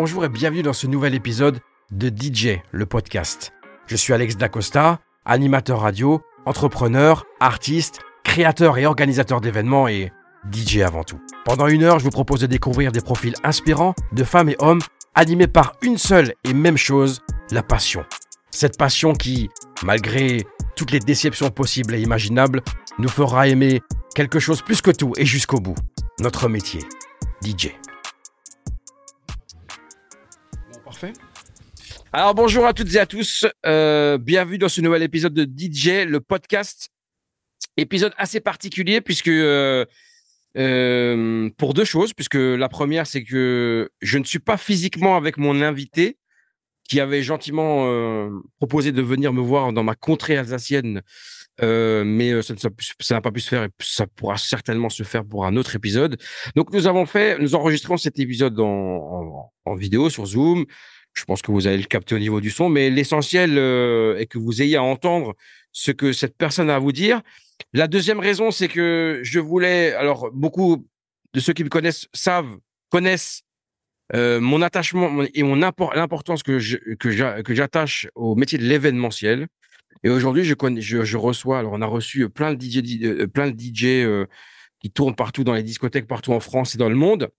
bonjour et bienvenue dans ce nouvel épisode de DJ, le podcast. Je suis Alex Dacosta, animateur radio, entrepreneur, artiste, créateur et organisateur d'événements et DJ avant tout. Pendant une heure, je vous propose de découvrir des profils inspirants de femmes et hommes animés par une seule et même chose, la passion. Cette passion qui, malgré toutes les déceptions possibles et imaginables, nous fera aimer quelque chose plus que tout et jusqu'au bout. Notre métier, DJ. Alors bonjour à toutes et à tous, euh, bienvenue dans ce nouvel épisode de DJ, le podcast. Épisode assez particulier puisque euh, euh, pour deux choses, puisque la première c'est que je ne suis pas physiquement avec mon invité qui avait gentiment proposé de venir me voir dans ma contrée alsacienne euh, mais euh, ça n'a pas pu se faire et ça pourra certainement se faire pour un autre épisode. Donc nous avons fait, nous enregistrons cet épisode en, vidéo sur Zoom. Je pense que vous allez le capter au niveau du son, mais l'essentiel euh, est que vous ayez à entendre ce que cette personne a à vous dire. La deuxième raison, c'est que je voulais, alors beaucoup de ceux qui me connaissent savent, connaissent mon attachement et mon l'importance que que j'attache au métier de l'événementiel. Et aujourd'hui, je, reçois, alors on a reçu plein de DJ, euh, plein de DJ euh, qui tournent partout dans les discothèques, partout en France et dans le monde.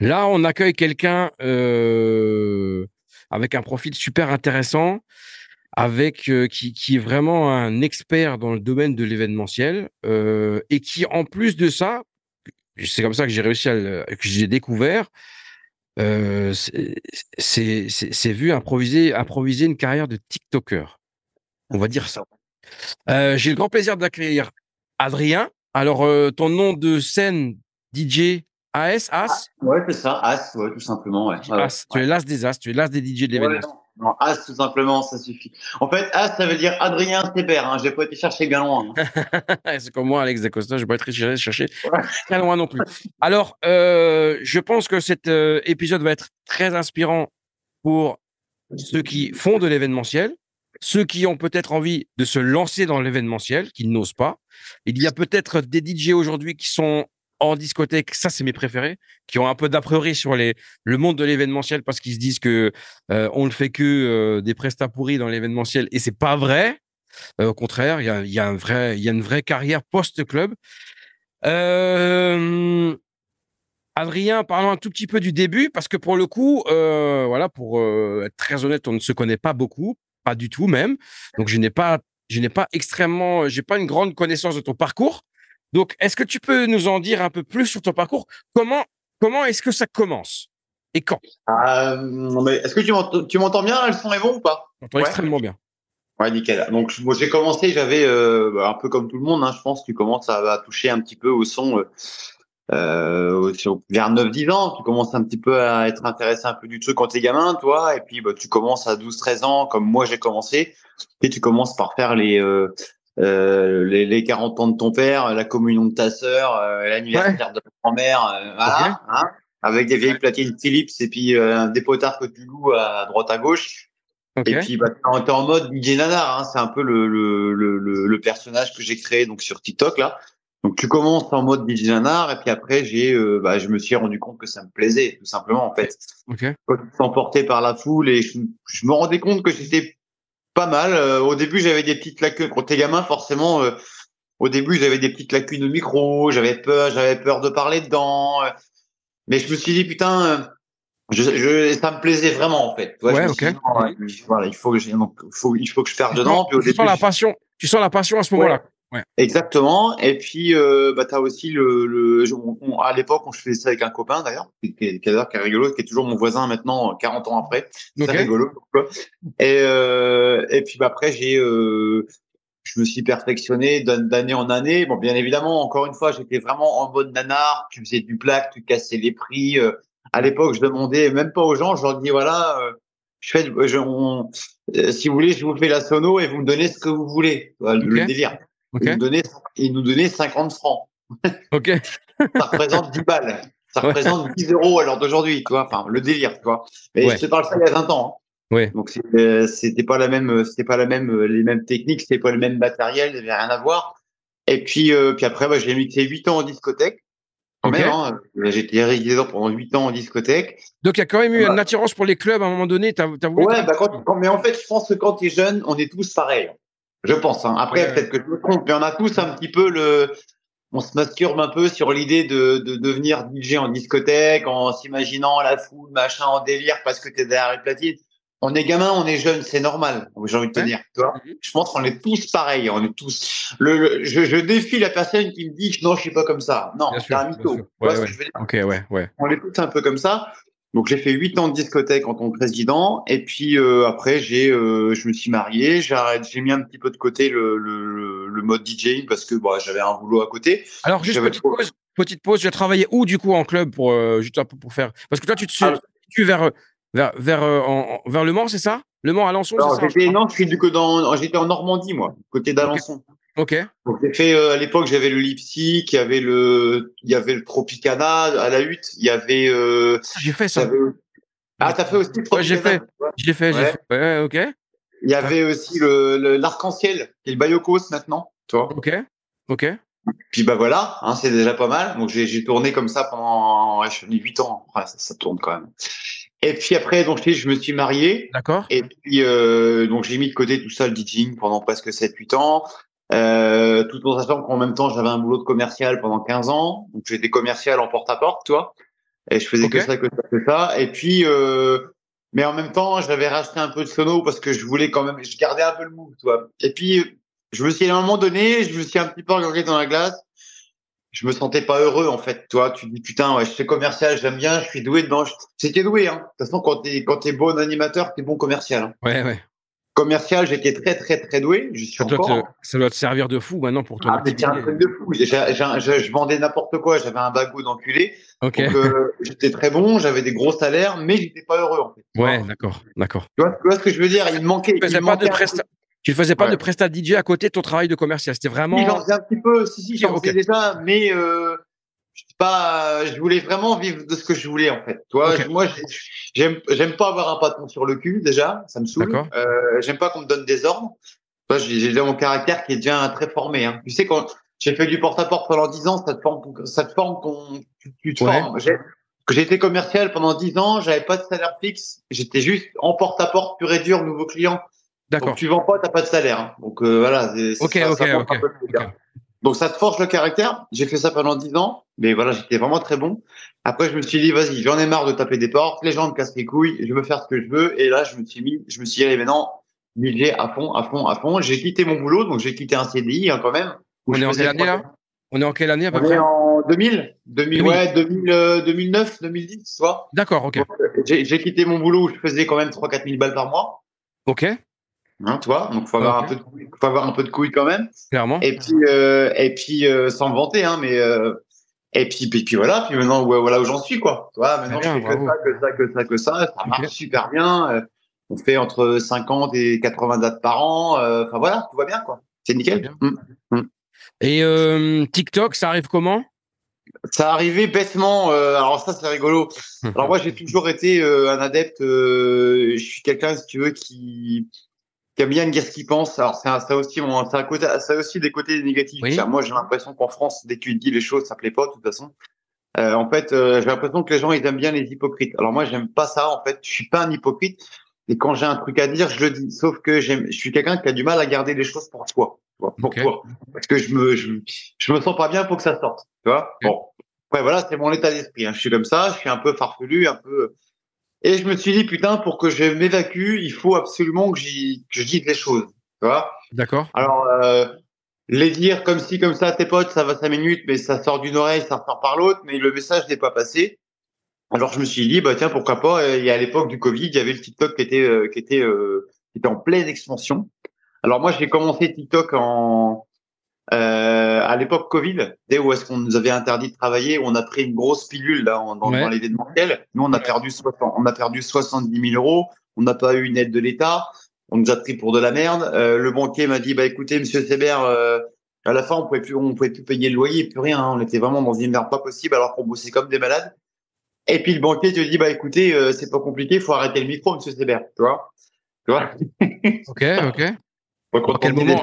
Là, on accueille quelqu'un euh, avec un profil super intéressant, avec euh, qui, qui, est vraiment un expert dans le domaine de l'événementiel euh, et qui, en plus de ça, c'est comme ça que j'ai réussi à le, que j'ai découvert. Euh, c'est vu improviser, improviser une carrière de TikToker. On va dire ça. Euh, J'ai le grand plaisir d'accueillir Adrien. Alors, euh, ton nom de scène, DJ AS, As Ouais, c'est ça, As, ouais, tout simplement. Ouais. As, tu es l'As des As, tu es l'As des DJ de l'événement. Non, As, tout simplement, ça suffit. En fait, As, ça veut dire Adrien Stéper. Hein. Je n'ai pas été chercher bien loin. Hein. c'est comme moi, Alex Dacosta, je n'ai pas été chercher très loin non plus. Alors, euh, je pense que cet épisode va être très inspirant pour ceux qui font de l'événementiel, ceux qui ont peut-être envie de se lancer dans l'événementiel, qui n'osent pas. Il y a peut-être des DJ aujourd'hui qui sont en discothèque, ça c'est mes préférés, qui ont un peu d'a priori sur le monde de l'événementiel parce qu'ils se disent que euh, on ne fait que euh, des prestats pourris dans l'événementiel et c'est pas vrai. Euh, au contraire, il y a, y a, une vraie carrière post-club. Adrien, parlons un tout petit peu du début parce que pour le coup, voilà, pour être très honnête, on ne se connaît pas beaucoup pas du tout même. Donc je n'ai pas, je n'ai pas extrêmement, j'ai pas une grande connaissance de ton parcours. Donc est-ce que tu peux nous en dire un peu plus sur ton parcours? Comment, comment est-ce que ça commence? Et quand? Euh, Est-ce que tu m'entends, bien Le son est bon ou pas? On ouais. extrêmement bien. Ouais, nickel. Donc moi j'ai commencé, j'avais euh, un peu comme tout le monde, hein, je pense, tu commences à, à, toucher un petit peu au son. Euh, euh, vers 9-10 ans, tu commences un petit peu à être intéressé un peu du truc quand t'es gamin, toi, et puis bah, tu commences à 12-13 ans, comme moi j'ai commencé, et tu commences par faire les, euh, euh, les, les, 40 ans de ton père, la communion de ta sœur, euh, l'anniversaire ouais. de ta grand-mère, euh, voilà, hein, avec des vieilles platines Philips et puis euh, des potards que tu loues à droite à gauche. Okay. Et puis, bah, t'es en mode DJ Nanar, hein, c'est un peu le, le, le, le, personnage que j'ai créé donc sur TikTok là. Donc tu commences en mode Nanar et puis après j'ai, euh, bah, je me suis rendu compte que ça me plaisait tout simplement en fait. Okay. Emporté par la foule et je, je me rendais compte que j'étais pas mal. Euh, au début j'avais des petites lacunes. Quand t'es gamin forcément, euh, au début j'avais des petites lacunes au micro, j'avais peur, j'avais peur de parler dedans. Euh, mais je me suis dit putain, je, je, ça me plaisait vraiment en fait. Ouais. Dit, voilà, il faut que je, donc, faut, il faut que je perce dedans. Puis au tu début, sens la passion. Tu sens la passion à ce moment-là. Ouais. Exactement. Et puis, euh, bah, tu as aussi le. le on, à l'époque, on faisait ça avec un copain d'ailleurs, qui, qui, qui, est rigolo, qui est toujours mon voisin maintenant, 40 ans après. C'est okay. rigolo. Et, euh, et puis, bah, après, j'ai. Euh, je me suis perfectionné d'année en année. Bon, bien évidemment, encore une fois, j'étais vraiment en mode nanar. Tu faisais du plaque, tu cassais les prix. Euh, à l'époque, je demandais même pas aux gens. Je leur dis voilà, euh, je fais, je, on, euh, si vous voulez, je vous fais la sono et vous me donnez ce que vous voulez. Le, okay. le délire. Okay. Il, nous donnait, il nous donnait 50 francs. Ok. ça représente 10 balles. Ça représente 10 euros à l'heure d'aujourd'hui, tu vois. Enfin, le délire, tu vois. Mais ouais. je te parle ça il y a 20 ans. Hein. Ouais. Donc c'était pas la même, c'était pas la même, les mêmes techniques, c'était pas le même matériel, il n'y avait rien à voir. Et puis, euh, puis après, bah, j'ai mixé 8 ans en discothèque. Quand même, hein. J'ai été réalisateur pendant 8 ans en discothèque. Donc, il y a quand même eu une attirance pour les clubs à un moment donné. As, as voulu ouais, bah, quand, mais en fait, je pense que quand tu es jeune, on est tous pareils. Je pense. Hein. Après, peut-être que je me trompe, mais on a tous un petit peu le. On se masturbe un peu sur l'idée de, de devenir DJ en discothèque, en s'imaginant la foule, machin, en délire parce que tu es derrière les platines on est gamin, on est jeune, c'est normal. J'ai envie de te dire. Mhm. je pense qu'on est tous pareils. On est tous. Le, je, je, défie la personne qui me dit non, je suis pas comme ça. Non, c'est un mytho. Ouais. Ok, ouais, ouais. On est tous un peu comme ça. Donc j'ai fait huit ans de discothèque en tant que président, et puis euh, après j'ai, euh, je me suis marié, j'ai j'ai mis un petit peu de côté le, le, le mode DJing parce que bah, j'avais un boulot à côté. Alors juste petite pause, petite pause. Tu as travaillé où du coup en club pour euh, juste pour faire parce que toi tu te ah. vers vers, vers, euh, vers Le Mans, c'est ça? Le Mans, Alençon Non, je suis du coup dans, j'étais en Normandie, moi, côté d'Alençon. Ok. Donc, j'ai fait, euh, à l'époque, j'avais le Lipsy, il y avait le, il y avait le Tropicana à la hutte, il y avait. Euh, j'ai fait ça. Ah, t'as fait aussi le Tropicana J'ai fait. J'ai fait, j'ai fait. Ouais, ok. Il y avait aussi le, l'arc-en-ciel, est le Bayokos maintenant, tu vois. Ok. Ok. Puis bah voilà, hein, c'est déjà pas mal. Donc j'ai, tourné comme ça pendant, ouais, je 8 ans. ça, ça tourne quand même. Et puis après, donc je me suis marié. D'accord. Et puis euh, donc j'ai mis de côté tout ça le DJing pendant presque 7-8 ans. Euh, tout en sachant qu'en même temps j'avais un boulot de commercial pendant 15 ans. Donc j'étais commercial en porte-à-porte, toi. Et je faisais que ça, que ça, que ça. Et puis, euh, mais en même temps, j'avais racheté un peu de sono parce que je voulais quand même, je gardais un peu le move, toi. Et puis, je me suis à un moment donné, je me suis un petit peu regardé dans la glace je me sentais pas heureux en fait. Toi, tu dis putain, ouais, je suis commercial, j'aime bien, je suis doué dedans. J'étais doué. Hein. De toute façon, quand t'es quand es bon animateur, t'es bon commercial. Hein. Ouais, ouais. Commercial, j'étais très très très doué. Je suis ça, encore, doit te, ça doit te servir de fou maintenant pour toi. Ah, mais un truc de fou. je vendais n'importe quoi. J'avais un bagou d'enculé. Ok. Euh, j'étais très bon, j'avais des gros salaires, mais j'étais pas heureux en fait. Ouais, d'accord, d'accord. Tu, tu vois, ce que je veux dire? Il me manquait. Il me manquait pas de tu ne faisais pas de prestat DJ à côté de ton travail de commercial? C'était vraiment. Si, j'en faisais un petit peu. Si, si, j'en faisais déjà, mais euh, je pas, je voulais vraiment vivre de ce que je voulais en fait. Toi, moi, j'aime, j'aime pas avoir un patron sur le cul déjà, ça me saoule. Euh, j'aime pas qu'on me donne des ordres. Toi, j'ai mon caractère qui est déjà très formé. Hein. Tu sais quand j'ai fait du porte-à-porte pendant 10 ans, ça te forme, ça te forme ton, tu, te formes. J'ai été commercial pendant 10 ans, j'avais pas de salaire fixe, j'étais juste en porte-à-porte pur et dur, nouveaux clients. D'accord. Tu vends pas, t'as pas de salaire. Hein. Donc euh, voilà. Ok, ok, ok. Donc ça te forge le caractère. J'ai fait ça pendant dix ans, mais voilà, j'étais vraiment très bon. Après, je me suis dit, vas-y, j'en ai marre de taper des portes, les gens me cassent les couilles, je veux faire ce que je veux. Et là, je me suis mis, je me suis dit, allez, maintenant, millier à fond, à fond, à fond. J'ai quitté mon boulot, donc j'ai quitté un CDI hein, quand même. On est en quelle année là? On est en quelle année à peu On près? est en 2000, 2000, ouais, 2000, 2009, 2010, soit. D'accord, ok. J'ai quitté mon boulot où je faisais quand même 3-4 000 balles par mois. Ok. Hein, tu vois, donc faut avoir un peu de faut avoir un peu de couilles quand même. Clairement. Et puis euh, et puis euh, sans me vanter, hein, mais euh, et puis, puis, puis voilà, puis maintenant voilà où j'en suis quoi. Tu vois, maintenant je fais que ça, que ça, que ça, que ça, ça marche super bien. Euh, on fait entre 50 et 80 dates par an. Enfin voilà, tout va bien quoi. C'est nickel. Mmh. Mmh. Et TikTok, ça arrive comment? Ça arrivait bêtement. Euh, alors ça, c'est rigolo. Alors moi, j'ai toujours été un adepte. je suis quelqu'un, si tu veux, qui qui aime bien dire ce qu'il pense. Alors, c'est ça aussi, mon, un côté, ça aussi des côtés négatifs. Moi, j'ai l'impression qu'en France, dès que tu dis les choses, ça plaît pas, de toute façon. Euh, en fait, euh, j'ai l'impression que les gens, ils aiment bien les hypocrites. Alors, moi, j'aime pas ça. En fait, je suis pas un hypocrite. Et quand j'ai un truc à dire, je le dis. Sauf que je suis quelqu'un qui a du mal à garder les choses pour soi. Pour toi. Parce que je me, je, je, me sens pas bien pour que ça sorte. Tu vois? Bon. Ouais, voilà, c'est mon état d'esprit. Hein. Je suis comme ça. Je suis un peu farfelu, un peu, et je me suis dit, putain, pour que je m'évacue, il faut absolument que, que je dise les choses. Tu vois D'accord. Alors, euh, les dire comme ci, comme ça à tes potes, ça va cinq minutes, mais ça sort d'une oreille, ça sort par l'autre, mais le message n'est pas passé. Alors, je me suis dit, bah tiens, pourquoi pas Il y a à l'époque du Covid, il y avait le TikTok qui était, euh, qui était, euh, qui était en pleine expansion. Alors moi, j'ai commencé TikTok en euh, à l'époque Covid, dès où est-ce qu'on nous avait interdit de travailler, on a pris une grosse pilule là dans, dans l'événementiel. Nous, on a perdu 60, on a perdu 70 000 euros. On n'a pas eu une aide de l'État. On nous a pris pour de la merde. Euh, le banquier m'a dit, bah écoutez, Monsieur Sébert, euh, à la fin, on pouvait plus, on pouvait plus payer le loyer, plus rien. Hein. On était vraiment dans une merde pas possible, alors qu'on bossait comme des malades. Et puis le banquier te dit, bah écoutez, c'est pas compliqué, il faut arrêter le micro, Monsieur Sébert, tu vois, tu vois? ok, ok. Quel moment,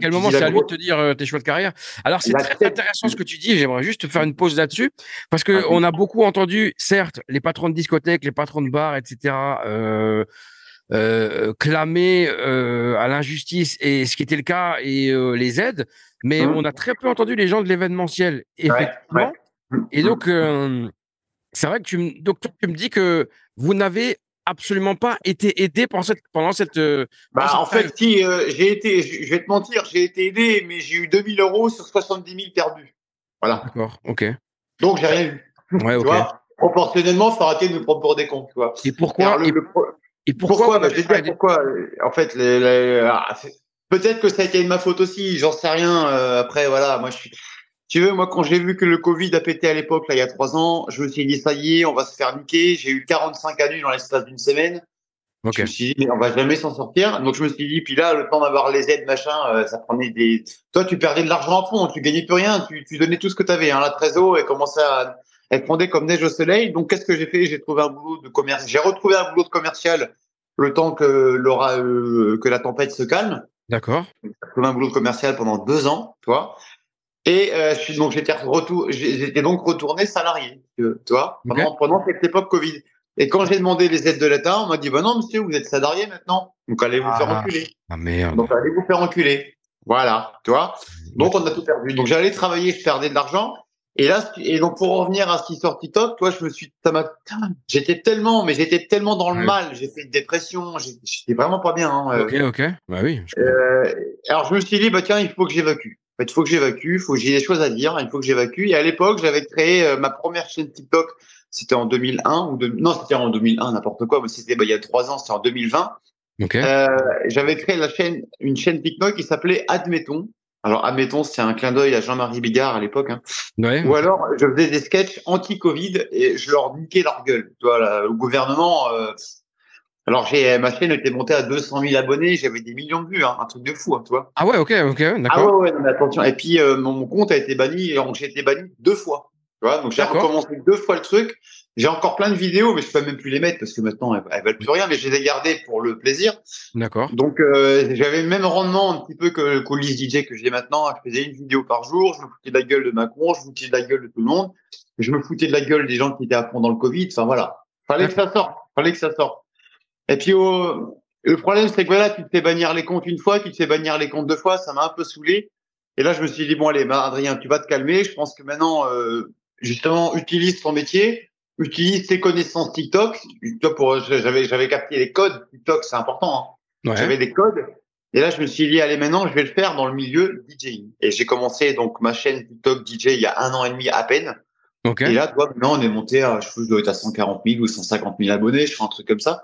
quel moment c'est à lui de te dire tes choix de carrière? Alors, c'est très intéressant ce que tu dis. J'aimerais juste faire une pause là-dessus parce que on a beaucoup entendu, certes, les patrons de discothèques, les patrons de bars, etc., euh, euh, clamer euh, à l'injustice et ce qui était le cas et les aides, mais mmh. on a très peu entendu les gens de l'événementiel, effectivement. Et donc, c'est vrai que tu, donc, tu me dis que vous n'avez absolument pas été aidé pendant cette. Pendant cette bah, en fait, si, j'ai été, je vais te mentir, j'ai été aidé, mais j'ai eu 2000 euros sur 70 000 perdus. Voilà. D'accord, ok. Donc, j'ai rien eu. Ouais, ok. proportionnellement, ça aurait été de me prendre pour des cons, tu vois. Et pourquoi et, pourquoi, bah, je vais dire pourquoi. En fait, les, ah, peut-être que ça a été de ma faute aussi, j'en sais rien. Euh, après, voilà, moi, je suis. Tu veux, moi, quand j'ai vu que le Covid a pété à l'époque, là, il y a trois ans, je me suis dit, ça y est, on va se faire niquer. J'ai eu 45 années dans l'espace d'une semaine. Je me suis dit, mais on va jamais s'en sortir. Donc, je me suis dit, puis là, le temps d'avoir les aides, machin, euh, ça prenait des. Toi, tu perdais de l'argent en fond, tu gagnais plus rien, tu, tu donnais tout ce que tu avais. Hein. La trésor, et commençait à, elle fondait comme neige au soleil. Donc, qu'est-ce que j'ai fait? J'ai trouvé un boulot de commerce. J'ai retrouvé un boulot de commercial le temps que, euh, que la tempête se calme. D'accord. J'ai trouvé un boulot de commercial pendant deux ans, toi. Et euh, donc j'étais retour, j'étais donc retourné salarié, tu vois, pendant, pendant cette époque Covid. Et quand j'ai demandé les aides de l'État, on m'a dit bah non monsieur, vous êtes salarié maintenant, donc allez vous faire ah. enculer. Ah merde. Donc allez vous faire enculer. Voilà, tu vois. Donc on a tout perdu. Donc j'allais travailler, je perdais de l'argent. Et là, et donc pour revenir à ce qui sort TikTok, toi, je me suis, j'étais tellement, mais j'étais tellement dans le mal, j'ai fait une dépression, j'étais vraiment pas bien. Hein, euh. ok, ok, bah oui. Euh, alors je me suis dit, bah tiens, il faut que j'évacue. En fait, il faut que j'évacue, il faut que j'ai des choses à dire, il faut que j'évacue. Et à l'époque, j'avais créé euh, ma première chaîne TikTok, c'était en 2001 ou de... non, c'était en 2001, n'importe quoi, mais c'était bah, il y a trois ans, c'était en 2020. Okay. Euh, j'avais créé la chaîne, une chaîne TikTok qui s'appelait Admettons. Alors, admettons, c'est un clin d'œil à Jean-Marie Bigard à l'époque. Hein. Ouais. Ou alors, je faisais des sketchs anti-Covid et je leur niquais leur gueule. Tu vois, là, le gouvernement. Euh... Alors, j'ai ma chaîne était montée à 200 000 abonnés, j'avais des millions de vues, hein, un truc de fou, hein, tu vois. Ah ouais, ok, ok, d'accord. Ah ouais, ouais, non, mais attention. Et puis, euh, mon compte a été banni, j'ai été banni deux fois. Tu vois, donc j'ai recommencé deux fois le truc. J'ai encore plein de vidéos, mais je peux même plus les mettre parce que maintenant elles, elles valent plus rien, mais je les ai gardées pour le plaisir. D'accord. Donc euh, j'avais le même rendement un petit peu que Colis DJ que j'ai maintenant. Je faisais une vidéo par jour, je me foutais de la gueule de Macron, je me foutais de la gueule de tout le monde, je me foutais de la gueule des gens qui étaient à fond dans le Covid. Enfin voilà, fallait que ça sorte, fallait que ça sorte. Et puis le problème c'est que voilà, tu te fais bannir les comptes une fois, tu te fais bannir les comptes deux fois, ça m'a un peu saoulé. Et là je me suis dit bon allez, bah, Adrien, tu vas te calmer. Je pense que maintenant euh, justement utilise ton métier utilise tes connaissances TikTok. Pour, j'avais, j'avais capté les codes. TikTok, c'est important. Hein. J'avais des codes. Et là, je me suis dit, allez, maintenant, je vais le faire dans le milieu DJing. Et j'ai commencé donc ma chaîne TikTok DJ il y a un an et demi à peine. Okay. Et là, toi, maintenant, on est monté à, je, je dois être à 140 000 ou 150 000 abonnés, je fais un truc comme ça.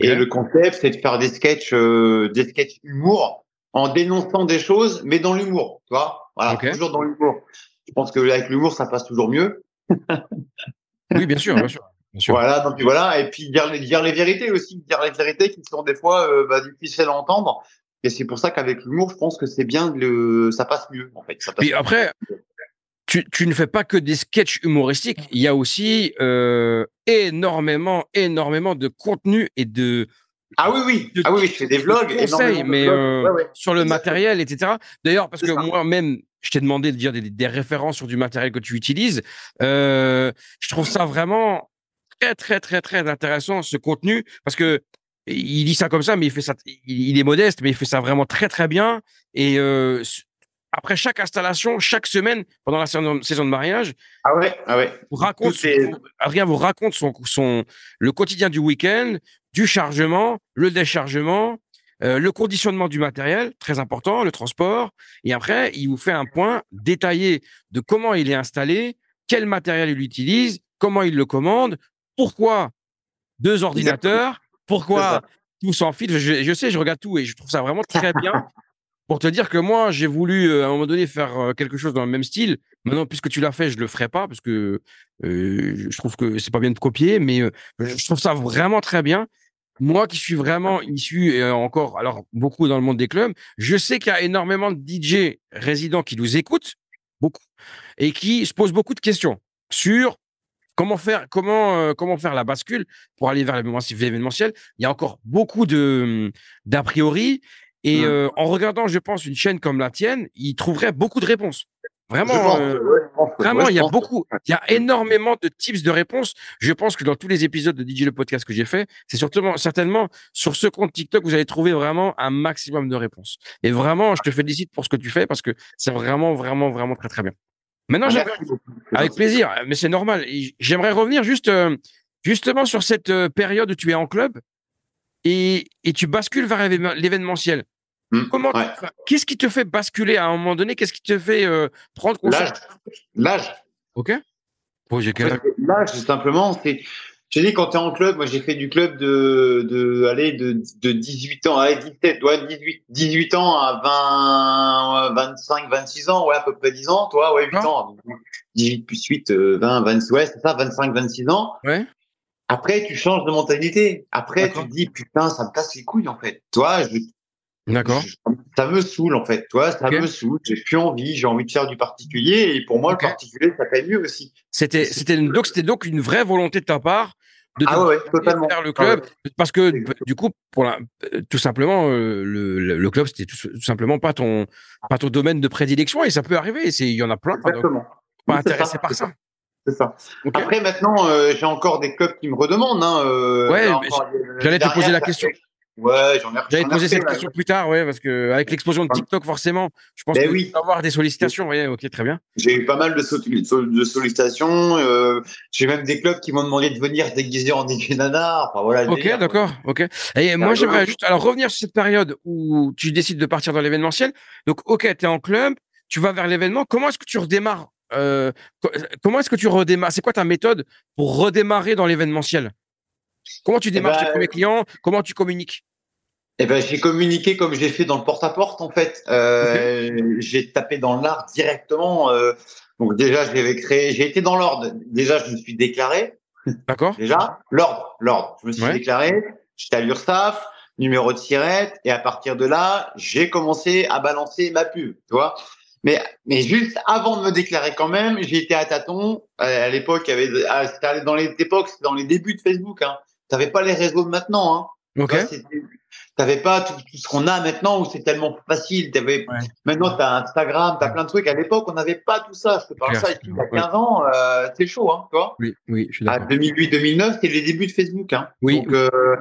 Et le concept, c'est de faire des sketchs, euh, des sketchs humour en dénonçant des choses, mais dans l'humour, tu vois. Voilà, toujours dans l'humour. Je pense que avec l'humour, ça passe toujours mieux. Oui, bien sûr, bien sûr. Voilà, donc voilà, et puis dire, dire les vérités aussi, dire les vérités qui sont des fois euh, bah, difficiles à entendre. Et c'est pour ça qu'avec l'humour, je pense que c'est bien, le, ça passe mieux en fait. Ça passe après, tu, tu, ne fais pas que des sketchs humoristiques, il y a aussi euh, énormément, énormément de contenu et de, ah oui, oui. ah oui, je fais des vlogs. Conseils, mais euh, sur le matériel, etc. D'ailleurs, parce que moi-même, je t'ai demandé de dire des, références sur du matériel que tu utilises. Euh, je trouve ça vraiment très, très, très, très intéressant, ce contenu, parce que il dit ça comme ça, mais il fait ça, il, est modeste, mais il fait ça vraiment très, très bien. Et euh, après chaque installation, chaque semaine, pendant la saison, de mariage, ah ouais, ah ouais. Vous raconte, Adrien vous raconte son, son, le quotidien du week-end, du chargement, le déchargement, euh, le conditionnement du matériel, très important, le transport. Et après, il vous fait un point détaillé de comment il est installé, quel matériel il utilise, comment il le commande, pourquoi deux ordinateurs, pourquoi tout sans fil. Je, sais, je regarde tout et je trouve ça vraiment très bien. Pour te dire que moi, j'ai voulu euh, à un moment donné faire euh, quelque chose dans le même style. Maintenant, puisque tu l'as fait, je le ferai pas parce que je trouve que c'est pas bien de copier, mais je trouve ça vraiment très bien moi qui suis vraiment issu et encore, alors beaucoup dans le monde des clubs, je sais qu'il y a énormément de DJ résidents qui nous écoutent, beaucoup, et qui se posent beaucoup de questions sur comment faire, comment, euh, comment faire la bascule pour aller vers l'événementiel. Il y a encore beaucoup de d'a priori. Et Mm. euh, en regardant, je pense, une chaîne comme la tienne, il trouverait beaucoup de réponses. Vraiment, pense, euh, ouais, vraiment, il y a beaucoup, il y a énormément de tips de réponses. Je pense que dans tous les épisodes de DJ le podcast que j'ai fait, c'est surtout certainement sur ce compte TikTok, vous allez trouver vraiment un maximum de réponses. Et vraiment, je te félicite pour ce que tu fais parce que c'est vraiment, vraiment, vraiment très, très bien. Maintenant, Ah, avec plaisir, mais c'est normal. J'aimerais revenir juste euh, justement sur cette période où tu es en club et, et tu bascules vers l'événement- l'événementiel. Mm, Comment ouais. Qu'est-ce qui te fait basculer à un moment donné? Qu'est-ce qui te fait euh, prendre conscience? L'âge. Ok. J'ai âge L'âge, c'est simplement, c'est. Je te dis, quand tu es en club, moi j'ai fait du club de, de, allez, de, de 18 ans, allez, 17, ouais, 18, 18 ans à 20, 25, 26 ans, ouais, à peu près 10 ans, toi, ouais, 8 Ah. ans. 18 plus 8, euh, 20, 26, ouais, c'est ça, 25, 26 ans. Ouais. Après, tu changes de mentalité. Après, tu te dis, putain, ça me casse les couilles, en fait. Toi, je, D'accord. ça me saoule, en fait. Toi, ça me saoule. J'ai plus envie. J'ai envie de faire du particulier. Et pour moi, le particulier, ça paye mieux aussi. C'était c'était donc c'était donc une vraie volonté de ta part de Ah ouais, faire le Ah ouais. club parce que Exactement. du coup pour la, tout simplement euh, le, le, le club c'était tout, tout simplement pas ton pas ton domaine de prédilection et ça peut arriver c'est il y en a plein Exactement. pas Oui, c'est intéressé ça, par ça. C'est ça. Ok. Après, maintenant, euh, j'ai encore des clubs qui me redemandent. Hein, euh, Ouais, j'allais te poser la question. fait- Ouais, j'en ai J'allais poser cette question plus tard, ouais, parce que avec l'explosion de TikTok, forcément, je pense Ben que oui. tu vas avoir des sollicitations. Ouais, ok, très bien. J'ai eu pas mal de, so- de sollicitations. euh, j'ai même des clubs qui m'ont demandé de venir déguisé en Nicky Nana. Enfin, voilà, le Ok, d'accord, ok. Et moi, j'aimerais juste alors revenir sur cette période où tu décides de partir dans l'événementiel. Donc, ok, tu es en club, tu vas vers l'événement. Comment est-ce que tu redémarres euh, co- Comment est-ce que tu redémarres C'est quoi ta méthode pour redémarrer dans l'événementiel? Comment tu démarches ben, tes premiers clients? Comment tu communiques? Eh ben, j'ai communiqué comme j'ai fait dans le porte-à-porte, en fait. Euh, J'ai tapé dans l'art directement. euh, donc déjà, j'avais créé. J'ai été dans l'ordre. Déjà, je me suis déclaré. D'accord Déjà, l'ordre, l'ordre. Je me suis Ouais. déclaré. J'étais à l'URSSAF, numéro de sirette, et à partir de là, j'ai commencé à balancer ma pub. Tu vois. Mais, mais juste avant de me déclarer quand même, j'ai été à tâtons. Euh, À l'époque, il y avait, ah, c'était dans les époques, dans les débuts de Facebook. Hein. T'avais pas les réseaux de maintenant. Hein. Ok. T'avais pas tout, tout ce qu'on a maintenant où c'est tellement facile. T'avais, Ouais. Maintenant, t'as Instagram, t'as plein de trucs. À l'époque, on n'avait pas tout ça. Je te parle ça il y a Ouais. 15 ans, euh, c'est chaud, hein, tu vois. Oui, oui, je suis À d'accord. 2008-2009, c'était les débuts de Facebook. Hein. Oui. Donc, euh,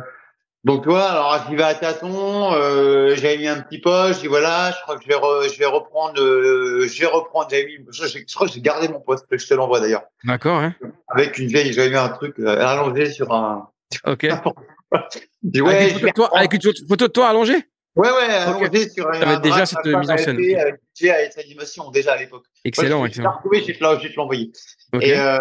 donc, tu vois, alors j'y vais à tâtons. Euh, j'avais mis un petit poste. Je dis voilà, je crois que je vais, re- je vais reprendre. euh, je vais reprendre. J'avais mis, je, je- je crois que j'ai gardé mon poste. Je te l'envoie d'ailleurs. D'accord, hein Avec une vieille, j'avais mis un truc euh, allongé sur un. Ok. Ouais, avec, une photo de toi, reprendre. avec une photo- photo de toi allongée? Ouais, ouais, allongé sur un. Déjà cette femme mise en scène. Avec avec sa animation déjà à l'époque. Excellent, Ouais, je- je l'ai excellent. retrouvé, je vais te l'envoyer. Et euh,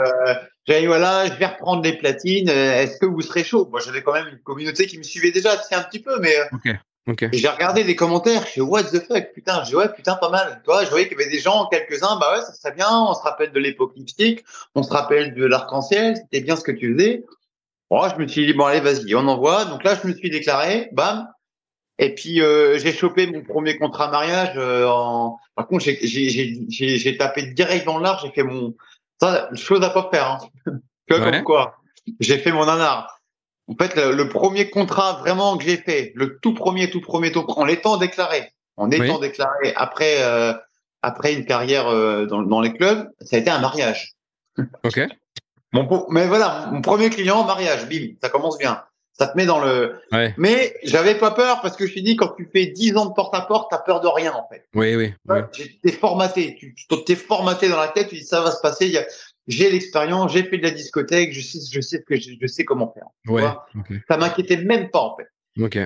j'avais dit, voilà, je vais reprendre les platines. euh, Est-ce que vous serez chaud? Moi, j'avais quand même une communauté qui me suivait déjà, tu sais, un petit peu, mais euh, Ok. J'ai regardé les commentaires. Je suis what the fuck, putain. Je dis, ouais, putain, pas mal. Tu vois, je voyais qu'il y avait des gens, quelques-uns, bah ouais, ça serait bien. On se rappelle de l'époque lipstick, on se rappelle de l'arc-en-ciel. C'était bien ce que tu faisais. Bon, je me suis dit, bon, allez, vas-y, on envoie. Donc là, je me suis déclaré, bam. Et puis euh, j'ai chopé mon premier contrat mariage. euh, en... Par contre, j'ai- j'ai j'ai- j'ai- j'ai tapé direct dans l'art. J'ai fait mon ça, chose à pas faire. Hein. Ouais. comme quoi J'ai fait mon nanar. En fait, le, le premier contrat vraiment que j'ai fait, le tout premier, tout premier, tout en étant déclaré, en étant déclaré après euh, après une carrière euh, dans, dans les clubs, ça a été un mariage. Ok. Mon, mais voilà, mon premier client, mariage, bim, ça commence bien. Ça te met dans le. Ouais. Mais j'avais pas peur parce que je suis dit, quand tu fais 10 ans de porte-à-porte, t'as peur de rien, en fait. Oui, oui. oui. T'es formaté. Tu t'es formaté dans la tête, tu dis, ça va se passer. il y a- J'ai l'expérience, j'ai fait de la discothèque, je sais, je sais ce que je, je sais comment faire. Ouais. vois. Ok. Ça m'inquiétait même pas, en fait.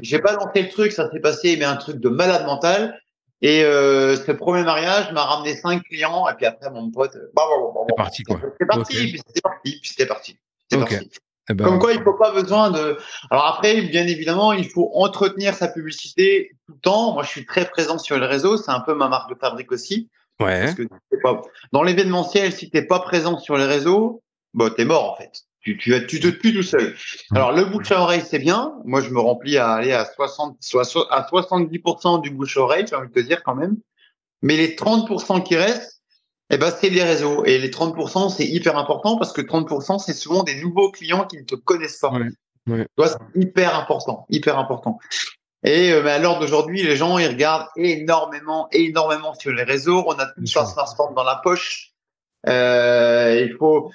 J'ai balancé le truc, ça s'est passé, mais un truc de malade mental. Et euh, ce premier mariage m'a ramené cinq clients, et puis après, mon pote, bah, bah, bah, bah, C'est parti, quoi. C'est parti, puis c'était parti, puis c'était parti. C'est parti. Eh ben, Comme quoi, il faut pas besoin de. Alors après, bien évidemment, il faut entretenir sa publicité tout le temps. Moi, je suis très présent sur les réseaux. C'est un peu ma marque de fabrique aussi. Ouais. Parce que pas... dans l'événementiel, si t'es pas présent sur les réseaux, bah, t'es mort en fait. Tu, tu, tu te tues tout seul. Alors le bouche à oreille, c'est bien. Moi, je me remplis à aller à 60, soit- à 70% du bouche à oreille, j'ai envie de te dire quand même. Mais les 30% qui restent, eh ben, c'est les réseaux. Et les 30%, c'est hyper important parce que 30%, c'est souvent des nouveaux clients qui ne te connaissent pas. Ouais, c'est hyper important, hyper important. Et euh, mais à l'heure d'aujourd'hui, les gens ils regardent énormément, énormément sur les réseaux. On a tout un smartphone dans la poche. Euh, il faut,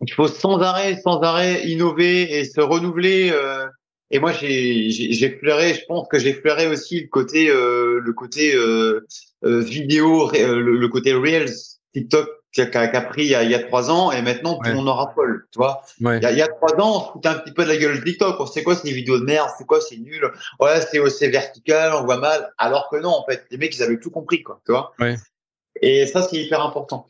il faut sans arrêt, sans arrêt innover et se renouveler. Euh, et moi, j'ai, j'ai flairé, je pense que j'ai flairé aussi le côté, euh, le côté euh, euh vidéo, le, le, côté Reels, TikTok qui a, qui a pris il y a, il y a, trois ans et maintenant tout le monde en raffole, tu vois. Il, y a, il, y a, trois ans, on se foutait un petit peu de la gueule de TikTok. On sait quoi, c'est des vidéos de merde, c'est quoi, c'est nul. Ouais, c'est c'est vertical, on voit mal. Alors que non, en fait, les mecs, ils avaient tout compris, quoi, tu vois. Et ça, c'est hyper important.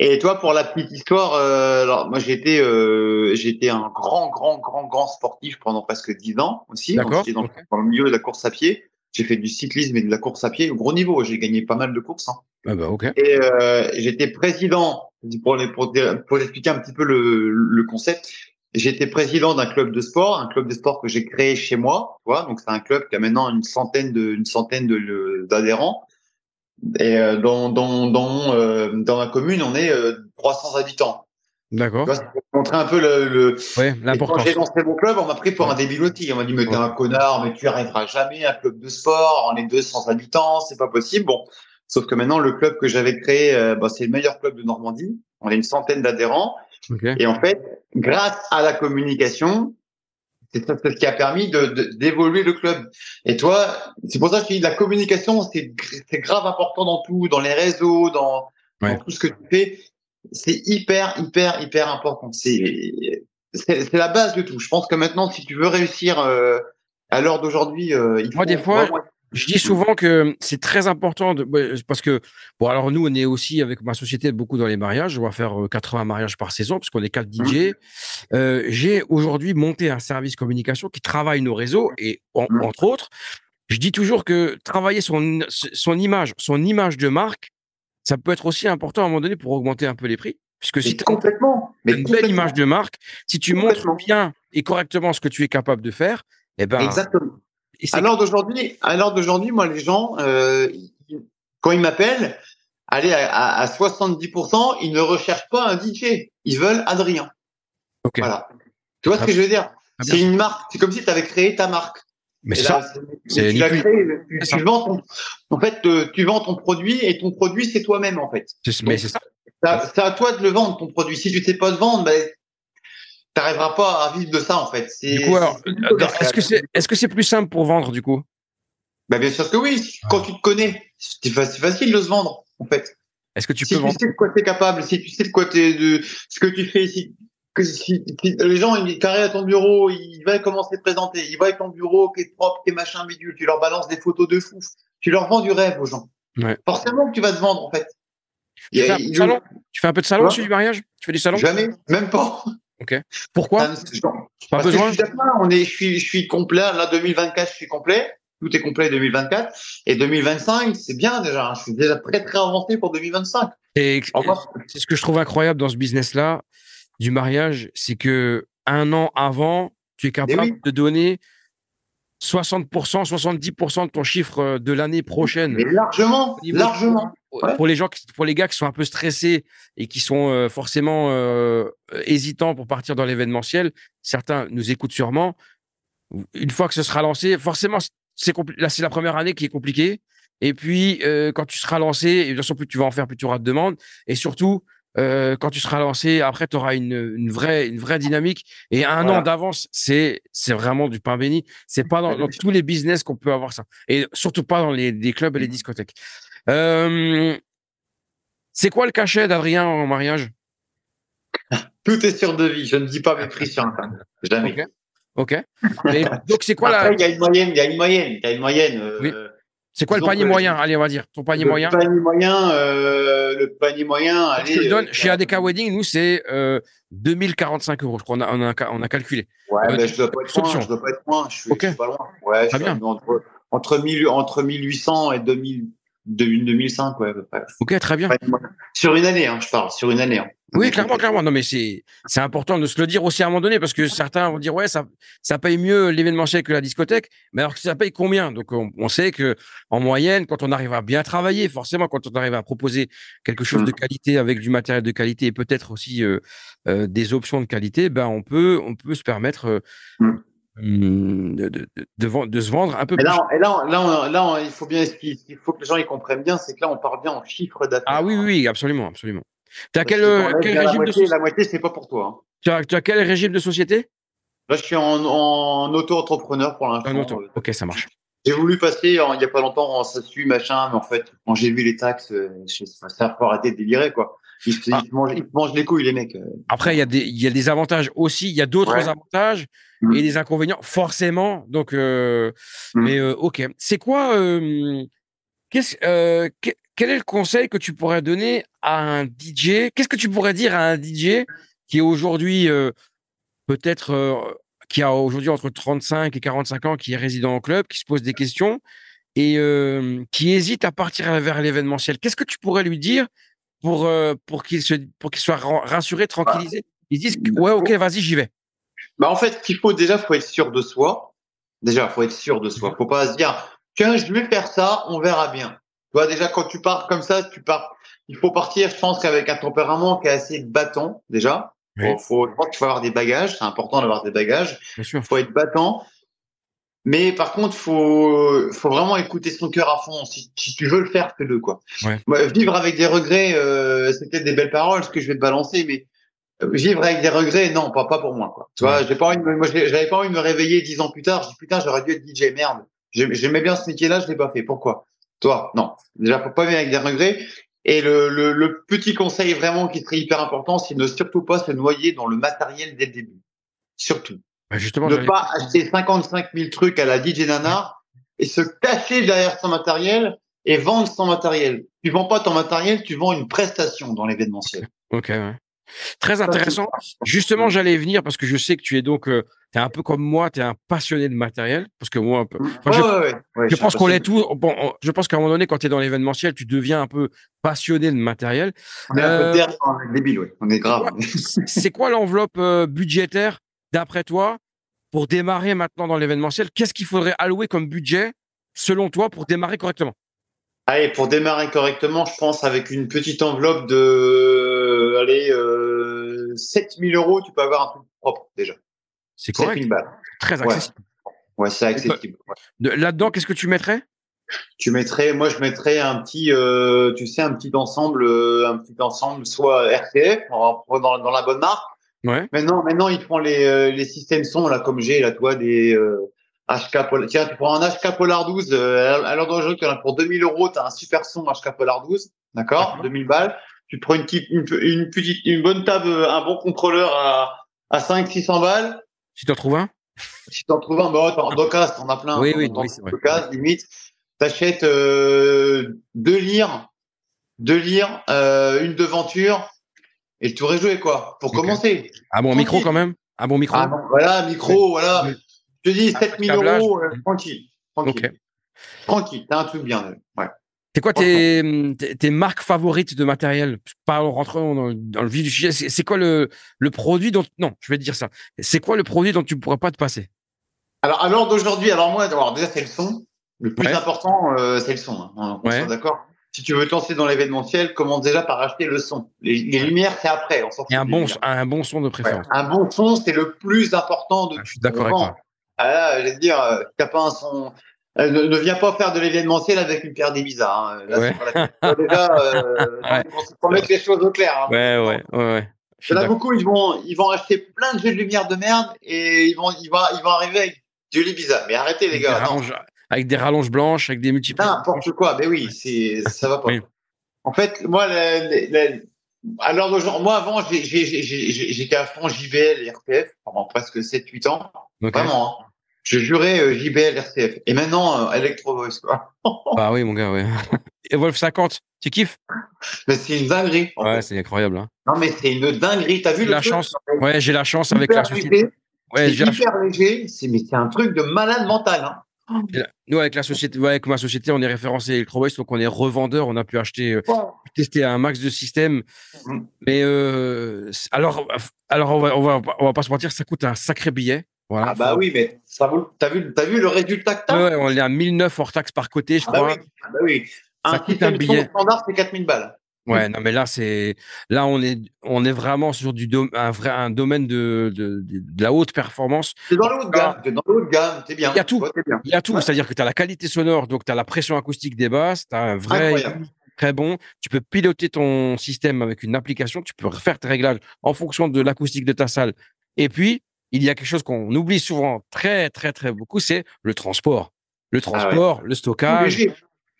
Et toi, pour la petite histoire, euh, alors moi j'étais euh, j'étais un grand grand grand grand sportif pendant presque dix ans aussi. D'accord. Dans, dans, le milieu de la course à pied. J'ai fait du cyclisme et de la course à pied au gros niveau. J'ai gagné pas mal de courses. Hein. Ah bah ok. Et euh, j'étais président pour les, pour, pour expliquer un petit peu le, le concept. J'étais président d'un club de sport, un club de sport que j'ai créé chez moi. Tu vois, donc c'est un club qui a maintenant une centaine de une centaine de d'adhérents. Et euh, dans, dans, dans, euh, dans ma commune, on est 300 euh, habitants. D'accord. Pour montrer un peu le. le... Ouais, l'importance. Quand j'ai lancé mon club, on m'a pris pour un débile aussi. On m'a dit, mais t'es un connard, mais tu arriveras jamais à un club de sport, on est 200 habitants, c'est pas possible. Bon. Sauf que maintenant, le club que j'avais créé, bah, c'est le meilleur club de Normandie. On a une centaine d'adhérents. Et en fait, grâce à la communication, c'est ça ce qui a permis de d'évoluer le club. Et toi, c'est pour ça que je dis la communication, c'est grave important dans tout, dans les réseaux, dans, dans tout ce que tu fais. C'est hyper, hyper, hyper important. C'est c'est la base de tout. Je pense que maintenant, si tu veux réussir euh, à l'heure d'aujourd'hui, euh, il faut Moi, des fois, je dis souvent que c'est très important de, parce que, bon, alors nous, on est aussi avec ma société beaucoup dans les mariages. On va faire 80 euh, mariages par saison parce qu'on est quatre mmh. DJ. Euh, J'ai aujourd'hui monté un service communication qui travaille nos réseaux et mmh. entre autres, je dis toujours que travailler son, son image, son image de marque, ça peut être aussi important à un moment donné pour augmenter un peu les prix. Puisque si tu as une belle image de marque, si tu montres bien et correctement ce que tu es capable de faire, eh ben, Exactement. À l'heure d'aujourd'hui, à l'heure d'aujourd'hui, moi, les gens, euh, quand ils m'appellent, allez à, à, 70%, ils ne recherchent pas un DJ, ils veulent Adrien. Voilà. Tu vois ce que je veux dire? C'est une marque. C'est comme si tu avais créé ta marque. Mais c'est ça. C'est tu, créé, tu, vends ton, en fait, euh, tu vends ton produit et ton produit c'est toi-même en fait. Mais c'est ça. C'est à toi de le vendre ton produit. Si tu sais pas te vendre, ben, t'arriveras pas à vivre de ça en fait. Du coup, alors, est-ce que c'est est-ce que c'est plus simple pour vendre du coup? Bah, bien sûr que oui. Quand tu te connais, c'est facile de se vendre en fait. Est-ce que tu si peux tu sais de quoi tu es capable, si tu sais de quoi es de ce que tu fais, si, que si, les gens ils carré à ton bureau, ils vont commencer à te présenter, ils voient ton bureau qui est propre, qui est machin bidule, tu leur balances des photos de fou, tu leur vends du rêve aux gens. Ouais. Forcément que tu vas te vendre en fait. Tu, fais, un peu de salon? tu fais un peu de salon du mariage? Tu fais du salon? Jamais, même pas. Ok. Pourquoi? Pas besoin? Je suis, on est, je suis, je suis complet. Là, 2024, je suis complet. Tout est complet 2024. Et 2025, c'est bien déjà. Je suis déjà très, très avancé pour 2025. Et c'est ce que je trouve incroyable dans ce business-là du mariage, c'est que un an avant, tu es capable de donner 60%, 70% de ton chiffre euh, de l'année prochaine. Mais largement, largement. Pour les gens, pour les gars qui sont un peu stressés et qui sont euh, forcément euh, hésitants pour partir dans l'événementiel, certains nous écoutent sûrement. Une fois que ce sera lancé, forcément, c'est là c'est la première année qui est compliquée. Et puis quand tu seras lancé, et de toute façon plus tu vas en faire, plus tu auras de demandes. Et surtout, euh, quand tu seras lancé, après, tu auras une, une, vraie, une vraie dynamique. Et un an d'avance, c'est, c'est vraiment du pain béni. C'est pas dans, tous les business qu'on peut avoir ça. Et surtout pas dans les, les clubs et les discothèques. Euh, c'est quoi le cachet d'Adrien en mariage? Tout est sur devis. Je ne dis pas mes prix sur Internet. Jamais. Ok. donc, c'est quoi Après, la. Il y a une moyenne. Il y a une moyenne. Il y a une moyenne. Euh, oui. C'est quoi le panier moyen? Allez, on va dire. Ton panier moyen Le panier moyen, euh, le panier moyen, allez. Je te donne, euh, chez ADK Wedding, nous, c'est euh, 2045 euros. Je crois qu'on a, on a, on a calculé. Ouais, mais je ne dois pas être loin. Je dois pas être loin. Je suis, je suis pas loin. Ouais, je bien. Entre, entre, 1000, entre 1800 et 2000, 2005, ouais, à peu près. Ok, très bien. Sur une année, hein, je parle, sur une année. Hein. Oui, clairement, clairement. Non, mais c'est, c'est important de se le dire aussi à un moment donné parce que certains vont dire, ouais, ça, ça paye mieux l'événementiel que la discothèque. Mais alors, ça paye combien? Donc, on, sait que, en moyenne, quand on arrive à bien travailler, forcément, quand on arrive à proposer quelque chose de mmh. qualité avec du matériel de qualité et peut-être aussi euh, euh, des options de qualité, ben, on peut, on peut se permettre euh, mmh. Hum, de, de, de, de, se vendre un peu et plus. Là, et là, là, là, il faut bien, il faut que les gens ils comprennent bien, c'est que là, on part bien en chiffre d'affaires. Ah oui, oui, absolument, absolument. Tu as quel, quel régime la moitié, de La moitié, c'est pas pour toi. Hein. Tu, as, tu as quel régime de société? Là, je suis en, en auto-entrepreneur pour l'instant. Auto. Ok, ça marche. J'ai voulu passer il n'y a pas longtemps en SASU, machin, mais en fait, quand j'ai vu les taxes, ça faut arrêter de délirer, quoi. Ils, ah. ils, mangent, ils, mangent, les couilles, les mecs. Après, il y, a des, y a des avantages aussi, il y a d'autres ouais. avantages mmh. et des inconvénients, forcément. Donc, euh, mmh. mais euh, ok. C'est quoi euh, qu'est-ce, que, Quel est le conseil que tu pourrais donner à un DJ Qu'est-ce que tu pourrais dire à un DJ qui est aujourd'hui peut-être qui a aujourd'hui entre 35 et 45 ans, qui est résident au club, qui se pose des questions et euh, qui hésite à partir vers l'événementiel? Qu'est-ce que tu pourrais lui dire pour, euh, pour qu'il pour qu'il soit rassuré, tranquillisé Ils disent ouais, ok, vas-y, j'y vais. Bah en fait, qu'il faut déjà, faut être sûr de soi. Déjà, faut être sûr de soi. Faut pas se dire tiens, je vais faire ça, on verra bien. Tu vois, déjà quand tu pars comme ça, tu pars. Il faut partir, je pense qu'avec un tempérament qui est assez battant déjà. Oui. Bon, faut, je crois qu'il faut avoir des bagages. C'est important d'avoir des bagages. Sûr. Faut être battant. Mais par contre, faut, faut vraiment écouter son cœur à fond. Si, si tu veux le faire, fais-le, quoi. Ouais. Vivre avec des regrets, euh, c'est peut-être des belles paroles, ce que je vais te balancer, mais euh, vivre avec des regrets, non, pas, pas pour moi, quoi. Tu vois, j'ai pas envie de, moi, j'avais pas envie de me réveiller dix ans plus tard. Je dis, putain, j'aurais dû être DJ, merde. J'aimais bien ce métier-là, je l'ai pas fait. Pourquoi? Toi, non. Déjà, faut pas vivre avec des regrets. Et le, le, le, petit conseil vraiment qui serait hyper important, c'est de surtout pas se noyer dans le matériel dès le début. Surtout. Bah justement, ne pas acheter 55 000 trucs à la DJ Nana et se cacher derrière son matériel et vendre son matériel. Tu vends pas ton matériel, tu vends une prestation dans l'événementiel. Ok, ouais. Très intéressant. Justement, j'allais venir parce que je sais que tu es donc, euh, tu es un peu comme moi, tu es un passionné de matériel. Parce que moi, un peu, enfin, je, ouais, ouais, ouais, je pense qu'on l'est tous. Bon, je pense qu'à un moment donné, quand tu es dans l'événementiel, tu deviens un peu passionné de matériel. On est un peu est débile, oui. On est grave. C'est quoi l'enveloppe euh, budgétaire, d'après toi, pour démarrer maintenant dans l'événementiel Qu'est-ce qu'il faudrait allouer comme budget, selon toi, pour démarrer correctement? Allez, pour démarrer correctement, je pense avec une petite enveloppe de, allez, euh, 7000 euros, tu peux avoir un truc propre déjà. C'est correct. 7000 balles. Très accessible. Ouais, ouais c'est accessible. Ouais. Là-dedans, qu'est-ce que tu mettrais? Tu mettrais, moi, je mettrais un petit, euh, tu sais, un petit ensemble, euh, un petit ensemble, soit RTF, dans, dans la bonne marque. Ouais. Maintenant, maintenant, ils font les, euh, les systèmes son là, comme j'ai là, toi, des HK Polar. Tiens, tu prends un HK Polar 12. Euh, à l'heure d'aujourd'hui, pour 2000 euros, tu as un super son HK Polar 12. D'accord 2000 balles. Tu prends une, petite, une, une, petite, une bonne table, un bon contrôleur à, à 5 600 balles. Si tu en trouves un? Si tu en trouves un, bah, en Docas, t'en as plein. Oui, oui, oui c'est vrai. Limite. T'achètes euh, deux lyres, deux lyres, euh, une devanture, et le tour est joué, quoi, pour okay. commencer. Un bon micro quand même Un bon micro ah, bon, Voilà, micro, voilà. Je te dis 7000 euros, euh, tranquille. Tranquille. Okay. Tranquille, t'as un truc bien. Ouais. C'est quoi tes, tes, tes, marques favorites de matériel? Pas en rentrant dans, dans, le vif du sujet. C'est quoi le, le produit dont. Non, je vais te dire ça. C'est quoi le produit dont tu ne pourrais pas te passer? Alors, à l'heure d'aujourd'hui, alors moi, alors déjà, c'est le son. Le plus ouais. important, euh, c'est le son. Hein. On ouais. d'accord? Si tu veux te lancer dans l'événementiel, commence déjà par acheter le son. Les, les lumières, c'est après. On Et un bon, un bon son de préférence. Un bon son, c'est le plus important de ah, Je suis d'accord avec toi. Ah là, je vais te dire, euh, t'as pas un son. Euh, ne, ne, viens pas faire de l'événementiel avec une paire d'Ibiza. Hein. Là, ouais. la... déjà, euh, ouais. pour mettre les choses au clair. Hein. Ouais, ouais, ouais. ouais. Il y en a beaucoup, ils vont, ils vont acheter plein de jeux de lumière de merde et ils vont, ils vont, ils vont arriver avec du Ibiza. Mais arrêtez, les gars. Rallonges, avec des rallonges blanches, avec des multiples. N'importe quoi. Mais oui, ça va pas. Oui. En fait, moi, la, la, alors moi avant, j'étais à fond JBL et RPF pendant presque 7-8 ans. Okay. Vraiment. Hein. Je jurais euh, JBL, RCF. Et maintenant, euh, Electro Voice, quoi. ah oui, mon gars, ouais. Et Wolf 50, tu kiffes? Mais c'est une dinguerie. Ouais, c'est incroyable. Hein. Non, mais c'est une dinguerie. T'as vu la chance Ouais, j'ai la chance avec la société. Ouais, c'est hyper léger. C'est, mais c'est un truc de malade mental. Hein. Nous, avec la société, ouais, avec ma société, on est référencé Electrovoice, donc on est revendeur. On a pu acheter, euh, tester un max de systèmes. Mmh. Mais euh, alors, alors on va, on va, on va pas se mentir, ça coûte un sacré billet. Voilà, ah bah faut... oui, mais ça vaut. T'as vu, as vu le résultat que t'as? Ouais, On est à 1009 hors taxe par côté, je ah crois. Bah oui. Ah bah oui. Ça un coûte un billet. standard, c'est 4000 balles. Ouais, non, mais là, c'est là, on est, on est vraiment sur du un vrai un domaine de, de, de, la haute performance. C'est dans le haut de gamme, c'est dans le haut de gamme, c'est bien. Il y a tout. Il y a tout, c'est-à-dire que tu as la qualité sonore, donc tu as la pression acoustique des basses, tu as un vrai très bon. Tu peux piloter ton système avec une application, tu peux refaire tes réglages en fonction de l'acoustique de ta salle. Et puis, il y a quelque chose qu'on oublie souvent très, très, très beaucoup, c'est le transport. Le ah transport, le stockage.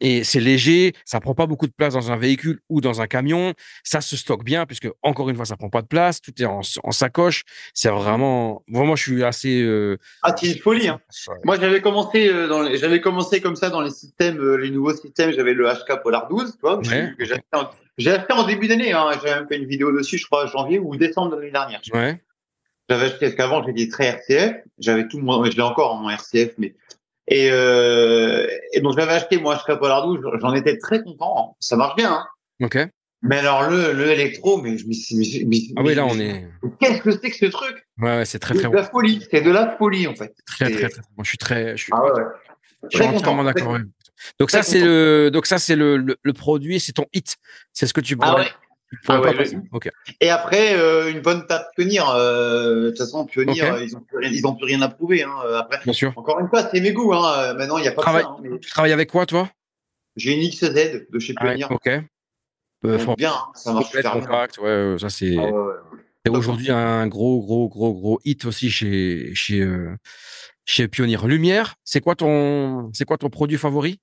Et c'est léger, ça prend pas beaucoup de place dans un véhicule ou dans un camion. Ça se stocke bien puisque encore une fois, ça prend pas de place. Tout est en, sacoche. C'est vraiment, vraiment, je suis assez. Euh, ah, c'est une folie. Hein. Moi, j'avais commencé euh, dans, j'avais commencé comme ça dans les systèmes, euh, les nouveaux systèmes. J'avais le HK Polar 12, tu vois, j'ai acheté, en début d'année. Hein. J'avais même fait une vidéo dessus, je crois, janvier ou décembre de l'année dernière. Ouais. J'avais acheté parce qu'avant j'étais très RCF. J'avais tout mon, je l'ai encore en mon RCF, mais et, euh, et donc j'avais acheté moi HK Polar 12. J'en étais très content. Hein. Ça marche bien. Hein. Ok. Mais alors le, le électro, mais je me suis. ah oui, là on est. Qu'est-ce que c'est que ce truc? Ouais, ouais c'est très très. C'est de la folie. C'est de la folie en fait. Très très très. Je suis très. Je suis, ah ouais, ouais. Je suis entièrement d'accord. Donc ça c'est le donc ça c'est le, le, le, produit, c'est ton hit. C'est ce que tu. Ah ouais. Ah Et après, euh, une bonne tape pionnier. Euh, de toute façon, pionnier, ils n'ont plus, plus, rien à prouver. Hein, après, Bien sûr. Encore une fois, c'est mes goûts. Hein. Maintenant, il n'y a pas ça. Hein, Tu travailles avec quoi, toi? J'ai une XZ de chez Pionnier. ok. Euh, bien, ça marche super compact, Ouais, ça c'est. Ah aujourd'hui un gros, gros, gros, gros hit aussi chez chez chez Pionnier. Lumière, c'est quoi ton c'est quoi ton produit favori?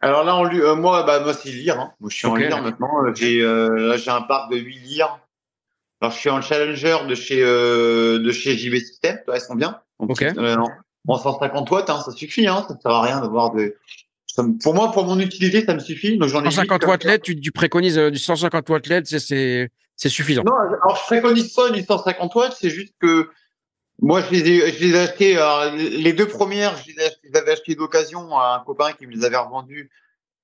Alors là, on, euh, moi, bah, moi c'est lire. Hein. Moi, je suis en lire maintenant. Euh, j'ai euh, j'ai un parc de 8 lire. Alors, je suis en challenger de chez euh, de chez JB System. Elles sont bien. Donc, euh, en 150 watts, hein, ça suffit. Hein. Ça ne sert à rien d'avoir de. pour moi, pour mon utilité, ça me suffit. Donc, j'en ai 150 watts LED, tu, tu, préconises du 150 watts LED, c'est c'est suffisant. Non, alors je préconise pas du 150 watts. C'est juste que moi, je les ai, je les ai achetés. les deux premières, je les, avais achetées d'occasion à un copain qui me les avait revendues.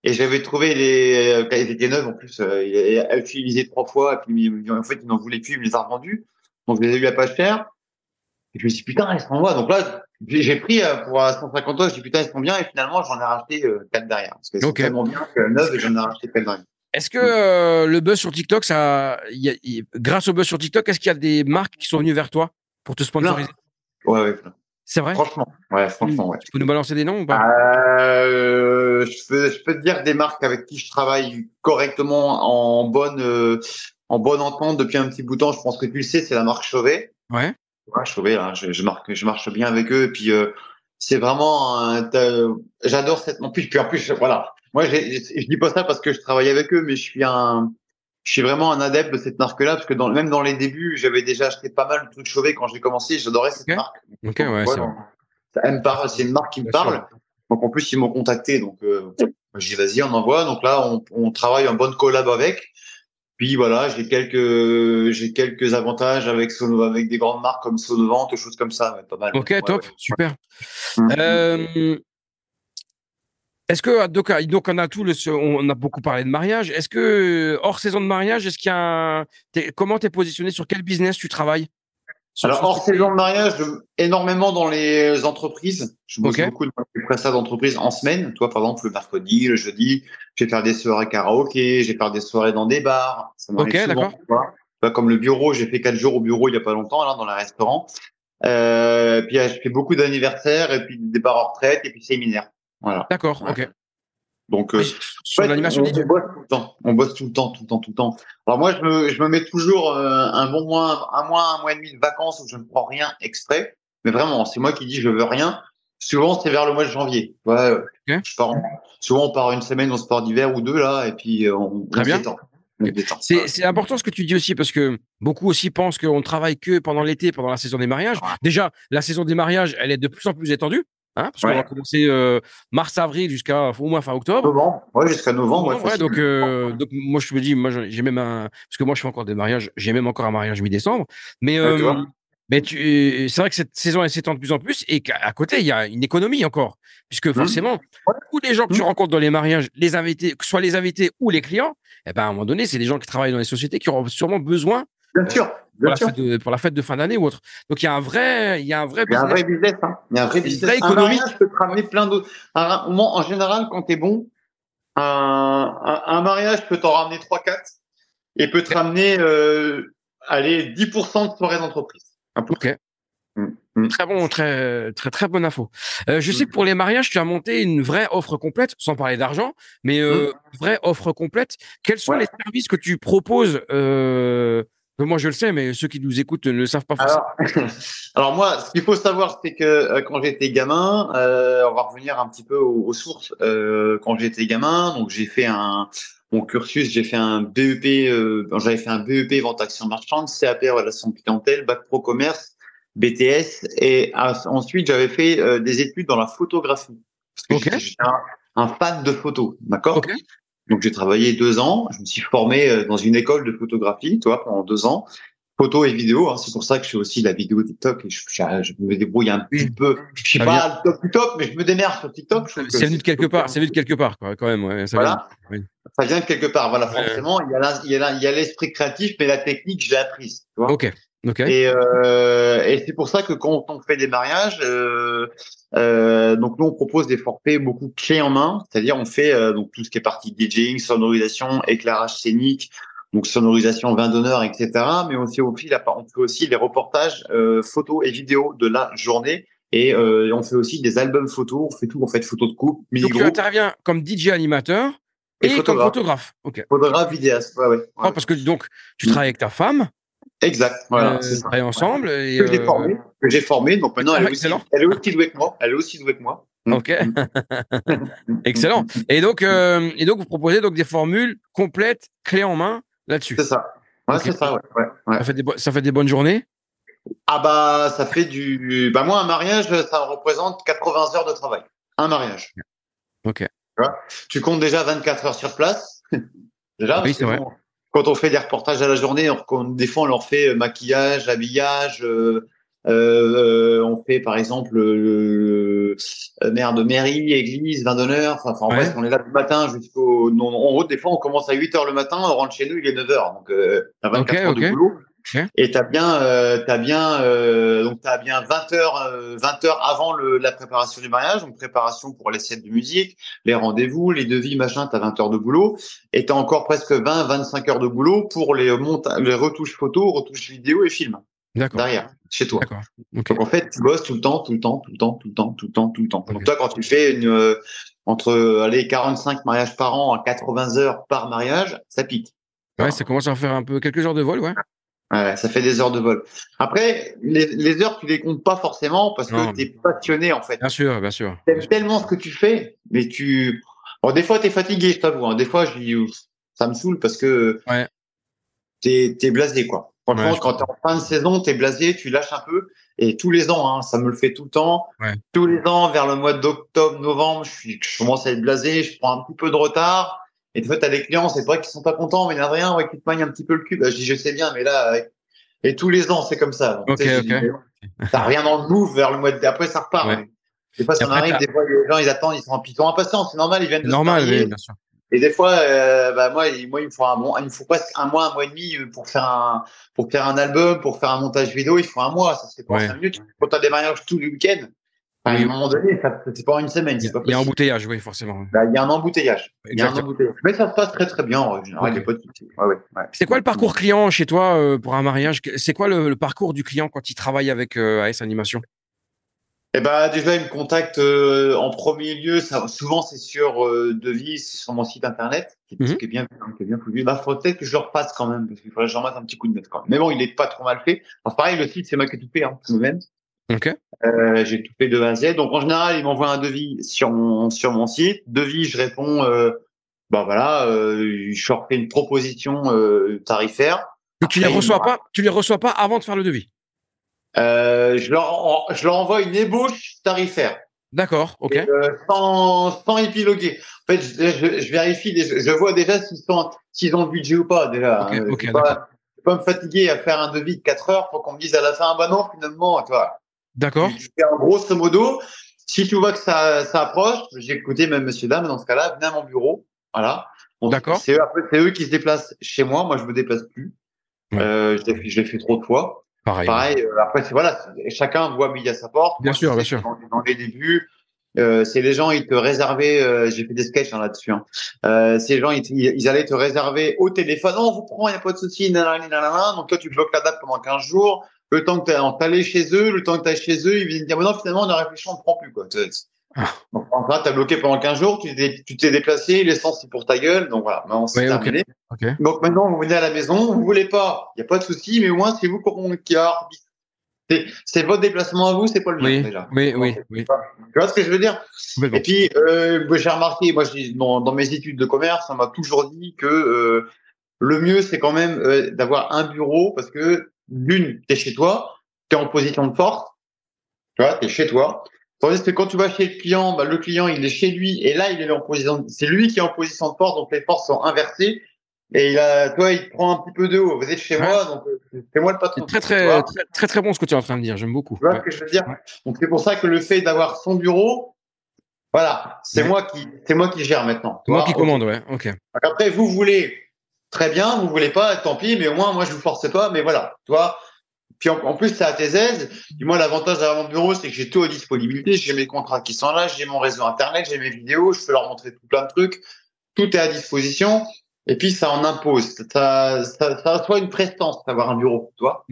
Et j'avais trouvé les, elles étaient neuves en plus. Euh, il a utilisé trois fois. Et puis, en fait, il n'en voulait plus. Il me les a revendues. Donc, je les ai eu à pas cher. Et je me suis dit, putain, elles sont moi. Donc là, j'ai pris euh, pour 150 euros. Je dit, putain, elles sont bien. Et finalement, j'en ai racheté euh, quatre derrière. Parce qu'elles sont tellement bien que neuves et j'en ai racheté quatre derrière. Est-ce que le buzz sur TikTok, ça, grâce au buzz sur TikTok, est-ce qu'il y a des marques qui sont venues vers toi? Pour te sponsoriser Ouais, ouais. C'est vrai? Franchement, ouais, franchement, ouais. Tu peux nous balancer des noms ou pas? Euh, je, peux, je peux te dire des marques avec qui je travaille correctement en bonne, euh, en bonne entente depuis un petit bout de temps. Je pense que tu le sais, c'est la marque Chauvet. Ouais. Ouais, Chauvet, hein, je, je, marque, je marche bien avec eux. Et puis, euh, c'est vraiment, j'adore cette. En plus, puis en plus, voilà. Moi, je dis pas ça parce que je travaille avec eux, mais je suis un, je suis vraiment un adepte de cette marque-là parce que dans, même dans les débuts, j'avais déjà acheté pas mal de trucs Chauvet quand j'ai commencé. J'adorais cette marque. Ok, ouais, c'est C'est une marque qui me parle. Donc en plus, ils m'ont contacté. Donc euh, je dis vas-y, on envoie. Donc là, on, on, travaille en bonne collab avec. Puis voilà, j'ai quelques j'ai quelques avantages avec des grandes marques comme Sonovant, des choses comme ça. pas mal. Ok, top, super. Mmh. Euh, est-ce que donc, donc on a tout le, on a beaucoup parlé de mariage. Est-ce que hors saison de mariage, est-ce qu'il y a un, es, comment t'es positionné sur quel business tu travailles? Alors hors saison de mariage, énormément dans les entreprises. Je bosse beaucoup dans les prestats d'entreprise en semaine. Toi, par exemple, le mercredi, le jeudi, je vais faire des soirées karaoké, je vais faire des soirées dans des bars. Ça ok, d'accord. Comme le bureau, j'ai fait quatre jours au bureau il y a pas longtemps là dans les restaurants. Euh, puis je fais beaucoup d'anniversaires et puis des bars en retraite et puis séminaires. D'accord, ok. Donc, euh, sur l'animation on, on, bosse tout le temps. On bosse tout le temps, tout le temps, tout le temps. Alors moi, je me, je me mets toujours euh, un bon mois, un mois, un mois et demi de vacances où je ne prends rien exprès. Mais vraiment, c'est moi qui dis je veux rien. Souvent, c'est vers le mois de janvier. Ouais, je pars souvent, on part une semaine, on se part d'hiver ou deux là, et puis euh, on, Très bien. C'est important ce que tu dis aussi parce que beaucoup aussi pensent qu'on ne travaille que pendant l'été, pendant la saison des mariages. Déjà, la saison des mariages, elle est de plus en plus étendue. Hein, parce qu'on va commencer euh, mars-avril jusqu'à au moins fin octobre. Novembre, ouais, jusqu'à novembre. Ouais, donc, euh, donc moi je me dis, moi j'ai même un, parce que moi je fais encore des mariages, j'ai même encore un mariage mi-décembre, mais euh, mais c'est vrai que cette saison elle s'étend de plus en plus et qu'à côté il y a une économie encore, puisque mmh. forcément tous les gens que tu mmh. rencontres dans les mariages, les invités, que ce soit les invités ou les clients, eh ben à un moment donné c'est des gens qui travaillent dans les sociétés qui auront sûrement besoin Bien sûr. pour, La fête de, pour, la fête de, fin d'année ou autre. Donc il y a un vrai, il y a un vrai business. Il y a un vrai business. Hein. Il y a un vrai business. Un mariage peut te ramener plein d'autres. En général, quand tu es bon, un, un, un, mariage peut t'en ramener 3-4. et peut te ramener, euh, allez, 10% de soirée d'entreprise. Ok. Mm, mm. Très bon, très, très, très bonne info. Euh, je sais que pour les mariages, tu as monté une vraie offre complète, sans parler d'argent, mais euh, mm. vraie offre complète. Quels sont les services que tu proposes euh, moi, je le sais, mais ceux qui nous écoutent ne le savent pas forcément. Alors, moi, ce qu'il faut savoir, c'est que euh, quand j'étais gamin, euh, on va revenir un petit peu aux, sources. Euh, quand j'étais gamin, donc j'ai fait un mon cursus, j'ai fait un BEP, euh, j'avais fait un BEP vente action marchande, CAP relation clientèle, bac pro commerce, BTS, et ensuite j'avais fait euh, des études dans la photographie. Parce que j'étais un, fan de photos, d'accord? Donc j'ai travaillé deux ans, je me suis formé euh, dans une école de photographie, toi, pendant deux ans, photo et vidéo. Hein. C'est pour ça que je fais aussi la vidéo TikTok et je, je, me débrouille un petit peu. Je suis pas top du top, mais je me démerde sur TikTok. C'est venu de quelque part, c'est venu de quelque part, quand même. Ouais, ça voilà. Vient, Ça vient de quelque part. Voilà, forcément, il y a l'esprit créatif, mais la technique, je l'ai apprise. Tu vois ok. Et, euh, et c'est pour ça que quand on fait des mariages, euh, euh, donc nous on propose des forfaits beaucoup clés en main, c'est-à-dire on fait donc tout ce qui est partie DJing, sonorisation, éclairage scénique, donc sonorisation, vin d'honneur, etc. Mais on fait aussi, on fait aussi les reportages photos et vidéos de la journée. Et on fait aussi des albums photos, on fait tout, on fait photos de coupe, Donc tu interviens comme DJ animateur et, comme photographe. Photographe, vidéaste, ouais, ouais. Oh, parce que donc tu travailles avec ta femme. Exact. Voilà. Euh, ensemble. Et, que j'ai euh, formé, que j'ai formé. Donc maintenant, elle est, aussi, elle est aussi douée que moi. Elle est aussi douée que moi. Ok. Excellent. Et donc, euh, et donc, vous proposez donc des formules complètes, clés en main là-dessus. C'est ça. Ouais, c'est ça. Ouais. Ouais, Ça, fait des ça fait des bonnes journées? Ah bah, ça fait du. Bah moi, un mariage, ça représente 80 heures de travail. Un mariage. Ok. Tu, vois? Tu comptes déjà 24 heures sur place. déjà. Oui, c'est vrai quand on fait des reportages à la journée, on, des fois on leur fait euh, maquillage, habillage. Euh, euh, on fait par exemple le, merde mairie, église, vin d'honneur. Enfin, en fait, on est là du matin jusqu'au. en haut, des fois, on commence à 8 heures le matin, on rentre chez nous, il est 9 heures. Donc, euh, 24 heures de boulot. Et t'as bien, euh, as bien, euh, donc bien 20 heures, 20 euh, heures avant le, la préparation du mariage, donc préparation pour les sets de musique, les rendez-vous, les devis, machin. T'as 20 heures de boulot, et t'as encore presque 20, 25 heures de boulot pour les les retouches photos, retouches vidéo et films. Derrière, chez toi. Donc en fait, tu bosses tout le temps, tout le temps, tout le temps, tout le temps, tout le temps, tout le temps. Donc toi, quand tu fais une entre allez 45 mariages par an à 80 heures par mariage, ça pique. Ouais, ça commence à faire un peu quelques heures de vol, ouais. Ouais, ça fait des heures de vol. Après, les, les heures, tu les comptes pas forcément parce que tu es passionné, en fait. Bien sûr, bien sûr. Tu aimes tellement ce que tu fais, mais tu. Bon, des fois, tu es fatigué, je t'avoue. Hein. Des fois, je dis, ça me saoule parce que ouais. tu es, blasé, quoi. Franchement, quand tu es en fin de saison, tu es blasé, tu lâches un peu. Et tous les ans, hein, ça me le fait tout le temps. Ouais. Tous les ans, vers le mois d'octobre, novembre, je, suis, je commence à être blasé, je prends un petit peu de retard. Et de fait, t'as des clients, c'est vrai qu'ils sont pas contents, mais il n'y a rien, ouais, qui te magnent un petit peu le cul. Bah, je dis, je sais bien, mais là, et tous les ans, c'est comme ça. Ok, ok. T'as rien dans le move vers le mois d'après, ça repart. Ouais. Des fois, ça arrive, des fois, les gens, ils attendent, ils sont, ils sont impatients, c'est normal, ils viennent de Normal, oui, bien sûr. Et des fois, euh, bah, moi, moi, il me faut un bon, il me faut presque un mois, un mois et demi pour faire un, pour faire un album, pour faire un montage vidéo, il faut un mois, ça se fait pas cinq minutes. Quand t'as des mariages tout le week-end, à un moment donné, c'est pas une semaine. Il y, a un embouteillage, oui, forcément. Bah, il y a un embouteillage. Il y a un embouteillage. Mais ça se passe très très bien en général. Okay. Ouais, ouais, ouais. C'est quoi le parcours client chez toi euh, pour un mariage? C'est quoi le, le, parcours du client quand il travaille avec euh, AS Animation? Eh ben, déjà, il me contacte euh, en premier lieu. Ça, souvent, c'est sur euh, devis, sur mon site internet, qui, mm -hmm. qui est bien, qui est bien foutu. Bah, faudrait peut-être que je le repasse quand même, parce qu'il faudrait que j'en mette un petit coup de net quand même. Mais bon, il est pas trop mal fait. Alors, pareil, le site, c'est moi qui ai tout fait, hein, moi-même. Euh, j'ai tout fait de A à Z. Donc en général, il m'envoie un devis sur mon sur mon site. Devis, je réponds, euh, bah voilà, euh, je leur fais une proposition tarifaire. Et tu les reçois pas, tu les reçois pas avant de faire le devis? Je leur je leur envoie une ébauche tarifaire. D'accord, ok. Et, sans, sans épiloguer. En fait, je, je, je vérifie, je, je vois déjà s'ils sont s'ils ont le budget ou pas déjà. Ok, ok, pas, pas me fatiguer à faire un devis de 4 heures pour qu'on me dise à la fin, bah non, finalement, tu vois. D'accord. En grosso modo, si tu vois que ça, ça approche, j'ai écouté même monsieur dame dans ce cas-là, venez à mon bureau. Voilà. D'accord. C'est eux, eux, qui se déplacent chez moi. Moi, je me déplace plus. Ouais. Euh, je l'ai fait, fait trop de fois. Pareil. Pareil. Euh, après, c'est voilà, chacun voit midi à sa porte. Bien moi, sûr, bien sûr. Dans, dans, les débuts, euh, c'est les gens, ils te réservaient, euh, j'ai fait des sketchs hein, là-dessus, hein. euh, ces gens, ils, ils, allaient te réserver au téléphone, on vous prend, il n'y a pas de souci, nanana, donc toi, tu bloques la date pendant 15 jours, le temps que tu allé chez eux, le temps que tu chez eux, ils viennent dire, non, finalement, on a réfléchi, on ne prend plus, quoi. Ah. Donc, là, tu as bloqué pendant 15 jours, tu t'es déplacé, l'essence, c'est pour ta gueule, donc voilà, maintenant, c'est terminé. Donc maintenant, vous venez à la maison, vous voulez pas, il n'y a pas de souci, mais au moins, c'est vous qui arbitre c'est votre déplacement à vous, c'est pas le mien déjà. Oui, oui, oui. Tu vois ce que je veux dire? Et puis, euh, j'ai remarqué, moi, dans, dans, mes études de commerce, on m'a toujours dit que euh, le mieux, c'est quand même euh, d'avoir un bureau parce que d'une, tu es chez toi, tu es en position de force, tu vois, tu es chez toi. Tandis que quand tu vas chez le client, bah, le client, il est chez lui et là, il est en position, c'est lui qui est en position de force, donc les forces sont inversées et il a, toi, il prend un petit peu de haut. Vous êtes chez moi, donc euh, c'est moi le patron. Très très, très, très, très, bon ce que tu es en train de dire. J'aime beaucoup. Tu vois ce que je veux dire? Donc c'est pour ça que le fait d'avoir son bureau, voilà, c'est moi qui, c'est moi qui gère maintenant. Moi qui commande, ouais. Ok. Après, vous voulez très bien, vous voulez pas, tant pis. Mais au moins, moi, je vous force pas. Mais voilà, tu vois. Puis en, plus, c'est à tes aises. Et moi, l'avantage d'avoir mon bureau, c'est que j'ai tout à disponibilité. J'ai mes contrats qui sont là, j'ai mon réseau internet, j'ai mes vidéos, je peux leur montrer tout plein de trucs. Tout est à disposition. Et puis, ça en impose. Ça, ça, ça soit une prestance d'avoir un bureau, tu vois.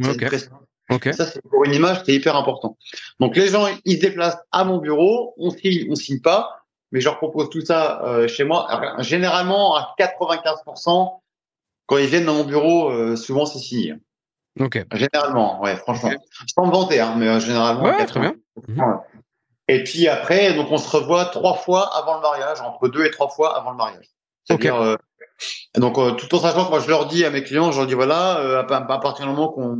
Ça, c'est pour une image, c'est hyper important. Donc, les gens, ils se déplacent à mon bureau, on signe, on signe pas, mais je leur propose tout ça euh, chez moi. généralement, à 95%, quand ils viennent dans mon bureau, euh, souvent, c'est signé. Ok. Généralement, ouais, franchement. Sans me vanter, hein, mais euh, généralement. Ouais, très bien. Et puis après, donc on se revoit trois fois avant le mariage, entre deux et trois fois avant le mariage. C'est-à-dire, donc, euh, tout en sachant que moi, je leur dis à mes clients, je leur dis voilà, euh, à, partir du moment qu'on,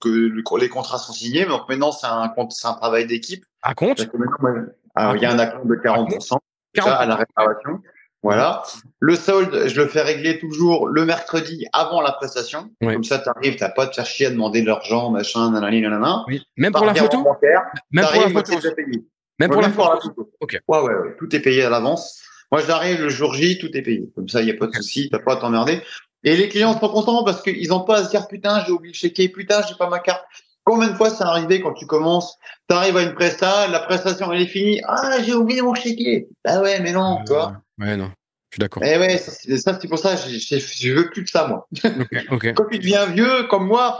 que les contrats sont signés, donc maintenant c'est un, c'est un travail d'équipe. À compte? Il y a un acompte de 40%, à la réparation. Voilà. Le solde, je le fais régler toujours le mercredi avant la prestation. Comme ça, tu arrives, tu n'as pas te faire chier à demander de l'argent, machin, nanani, nanana. Oui. Même pour la photo Même pour la photo Même pour la photo. Ok. Ouais, ouais, ouais, tout est payé à l'avance. Moi, j'arrive le jour J, tout est payé. Comme ça, il n'y a pas de souci, t'as pas à t'emmerder. Et les clients sont contents parce qu'ils n'ont pas à se dire putain, j'ai oublié de checker, putain, j'ai pas ma carte. Combien de fois c'est arrivé quand tu commences, tu arrives à une presta, la prestation elle est finie, ah j'ai oublié mon chéquier. Bah ouais, mais non, toi. Ouais, non. Je suis d'accord. Eh ouais, ça, c'est pour ça, je, je, veux plus de ça, moi. Quand tu deviens vieux, comme moi,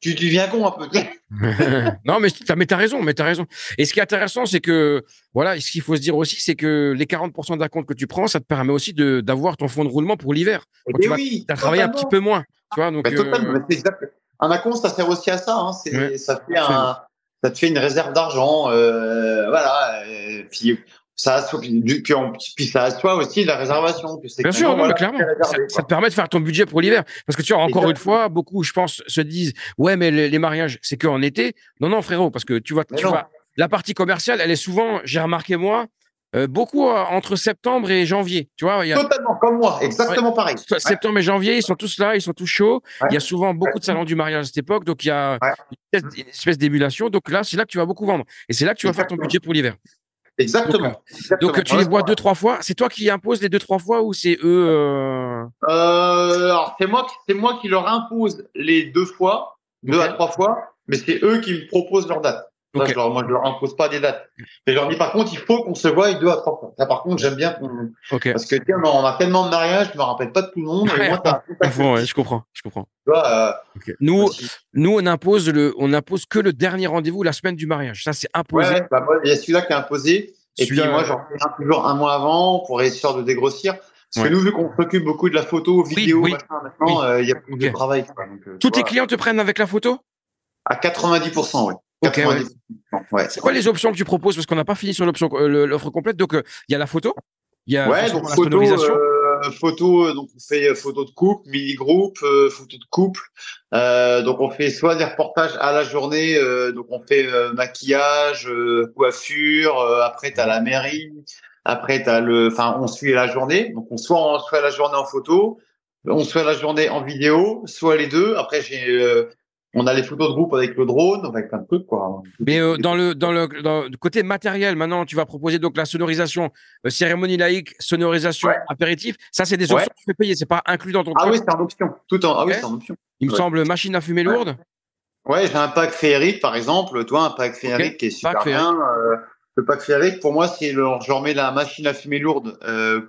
tu, tu viens con un peu. non, mais tu as, raison, mais as raison. Et ce qui est intéressant, c'est que, voilà, ce qu'il faut se dire aussi, c'est que les 40% d'acompte que tu prends, ça te permet aussi d'avoir ton fonds de roulement pour l'hiver. Eh tu oui, as travaillé un petit peu moins. Tu vois, donc, euh, Un acompte, ça sert aussi à ça. Hein. ça, fait un, ça te fait une réserve d'argent. Euh, voilà. puis ça puis, puis ça assoit aussi la réservation. Bien sûr, non, clairement. Ça, te permet de faire ton budget pour l'hiver. Parce que tu vois, encore une fois, beaucoup, je pense, se disent Ouais, mais les, mariages, c'est qu'en été. Non, non, frérot, parce que tu vois, tu vois, la partie commerciale, elle est souvent, j'ai remarqué moi, euh, beaucoup euh, entre septembre et janvier. Tu vois, y a... Totalement, comme moi, exactement pareil. Septembre et janvier, ils sont tous là, ils sont tous chauds. Il y a souvent beaucoup de salons du mariage à cette époque, donc il y a une espèce d'émulation. Donc là, c'est là que tu vas beaucoup vendre. Et c'est là que tu vas faire ton budget pour l'hiver. Exactement. Donc, tu les vois deux, trois fois. C'est toi qui imposes les deux, trois fois ou c'est eux euh... euh alors, c'est moi, c'est moi qui leur impose les deux fois, deux à trois fois, mais c'est eux qui me proposent leur date. Moi, je leur impose pas des dates. Et je leur dis, par contre, il faut qu'on se voie deux à trois fois. Ça, par contre, j'aime bien Parce que, tiens, on a tellement de mariages, je me rappelle pas de tout le monde. je comprends, je comprends. Euh, nous, nous, on impose le, on impose que le dernier rendez-vous la semaine du mariage. Ça, c'est imposé. Bah, il y a celui-là qui est imposé. Et puis, moi, j'en fais toujours un mois avant pour essayer de dégrossir. Parce que nous, vu qu'on s'occupe beaucoup de la photo, vidéo, maintenant, euh, il y a plus de travail. Euh, Tous tes clients te prennent avec la photo? À 90%, oui. Ouais. C'est quoi les options que tu proposes? Parce qu'on n'a pas fini sur l'option, l'offre complète. Donc, il y a la photo. Il y a ouais, donc photo, photo, donc on fait photo de couple, mini groupe, photo de couple. Euh, donc on fait soit des reportages à la journée, euh, donc on fait maquillage, coiffure. après tu as la mairie. Après tu as le, enfin on suit la journée. Donc on soit on soit la journée en photo, on soit la journée en vidéo, soit les deux. Après j'ai on a les photos de groupe avec le drone, avec plein de trucs, quoi. Mais euh, dans, le, dans, le, côté matériel, maintenant, tu vas proposer donc la sonorisation, euh, cérémonie laïque, sonorisation apéritif. Ça, c'est des options que tu peux payer. C'est pas inclus dans ton. Ah oui, c'est en option. Tout en. Ah oui, c'est en option. Il me semble machine à fumer lourde. Ouais, j'ai un pack féerique, par exemple. Toi, un pack féerique qui est super bien. Euh, le pack avec, pour moi, c'est le, je remets la machine à fumer lourde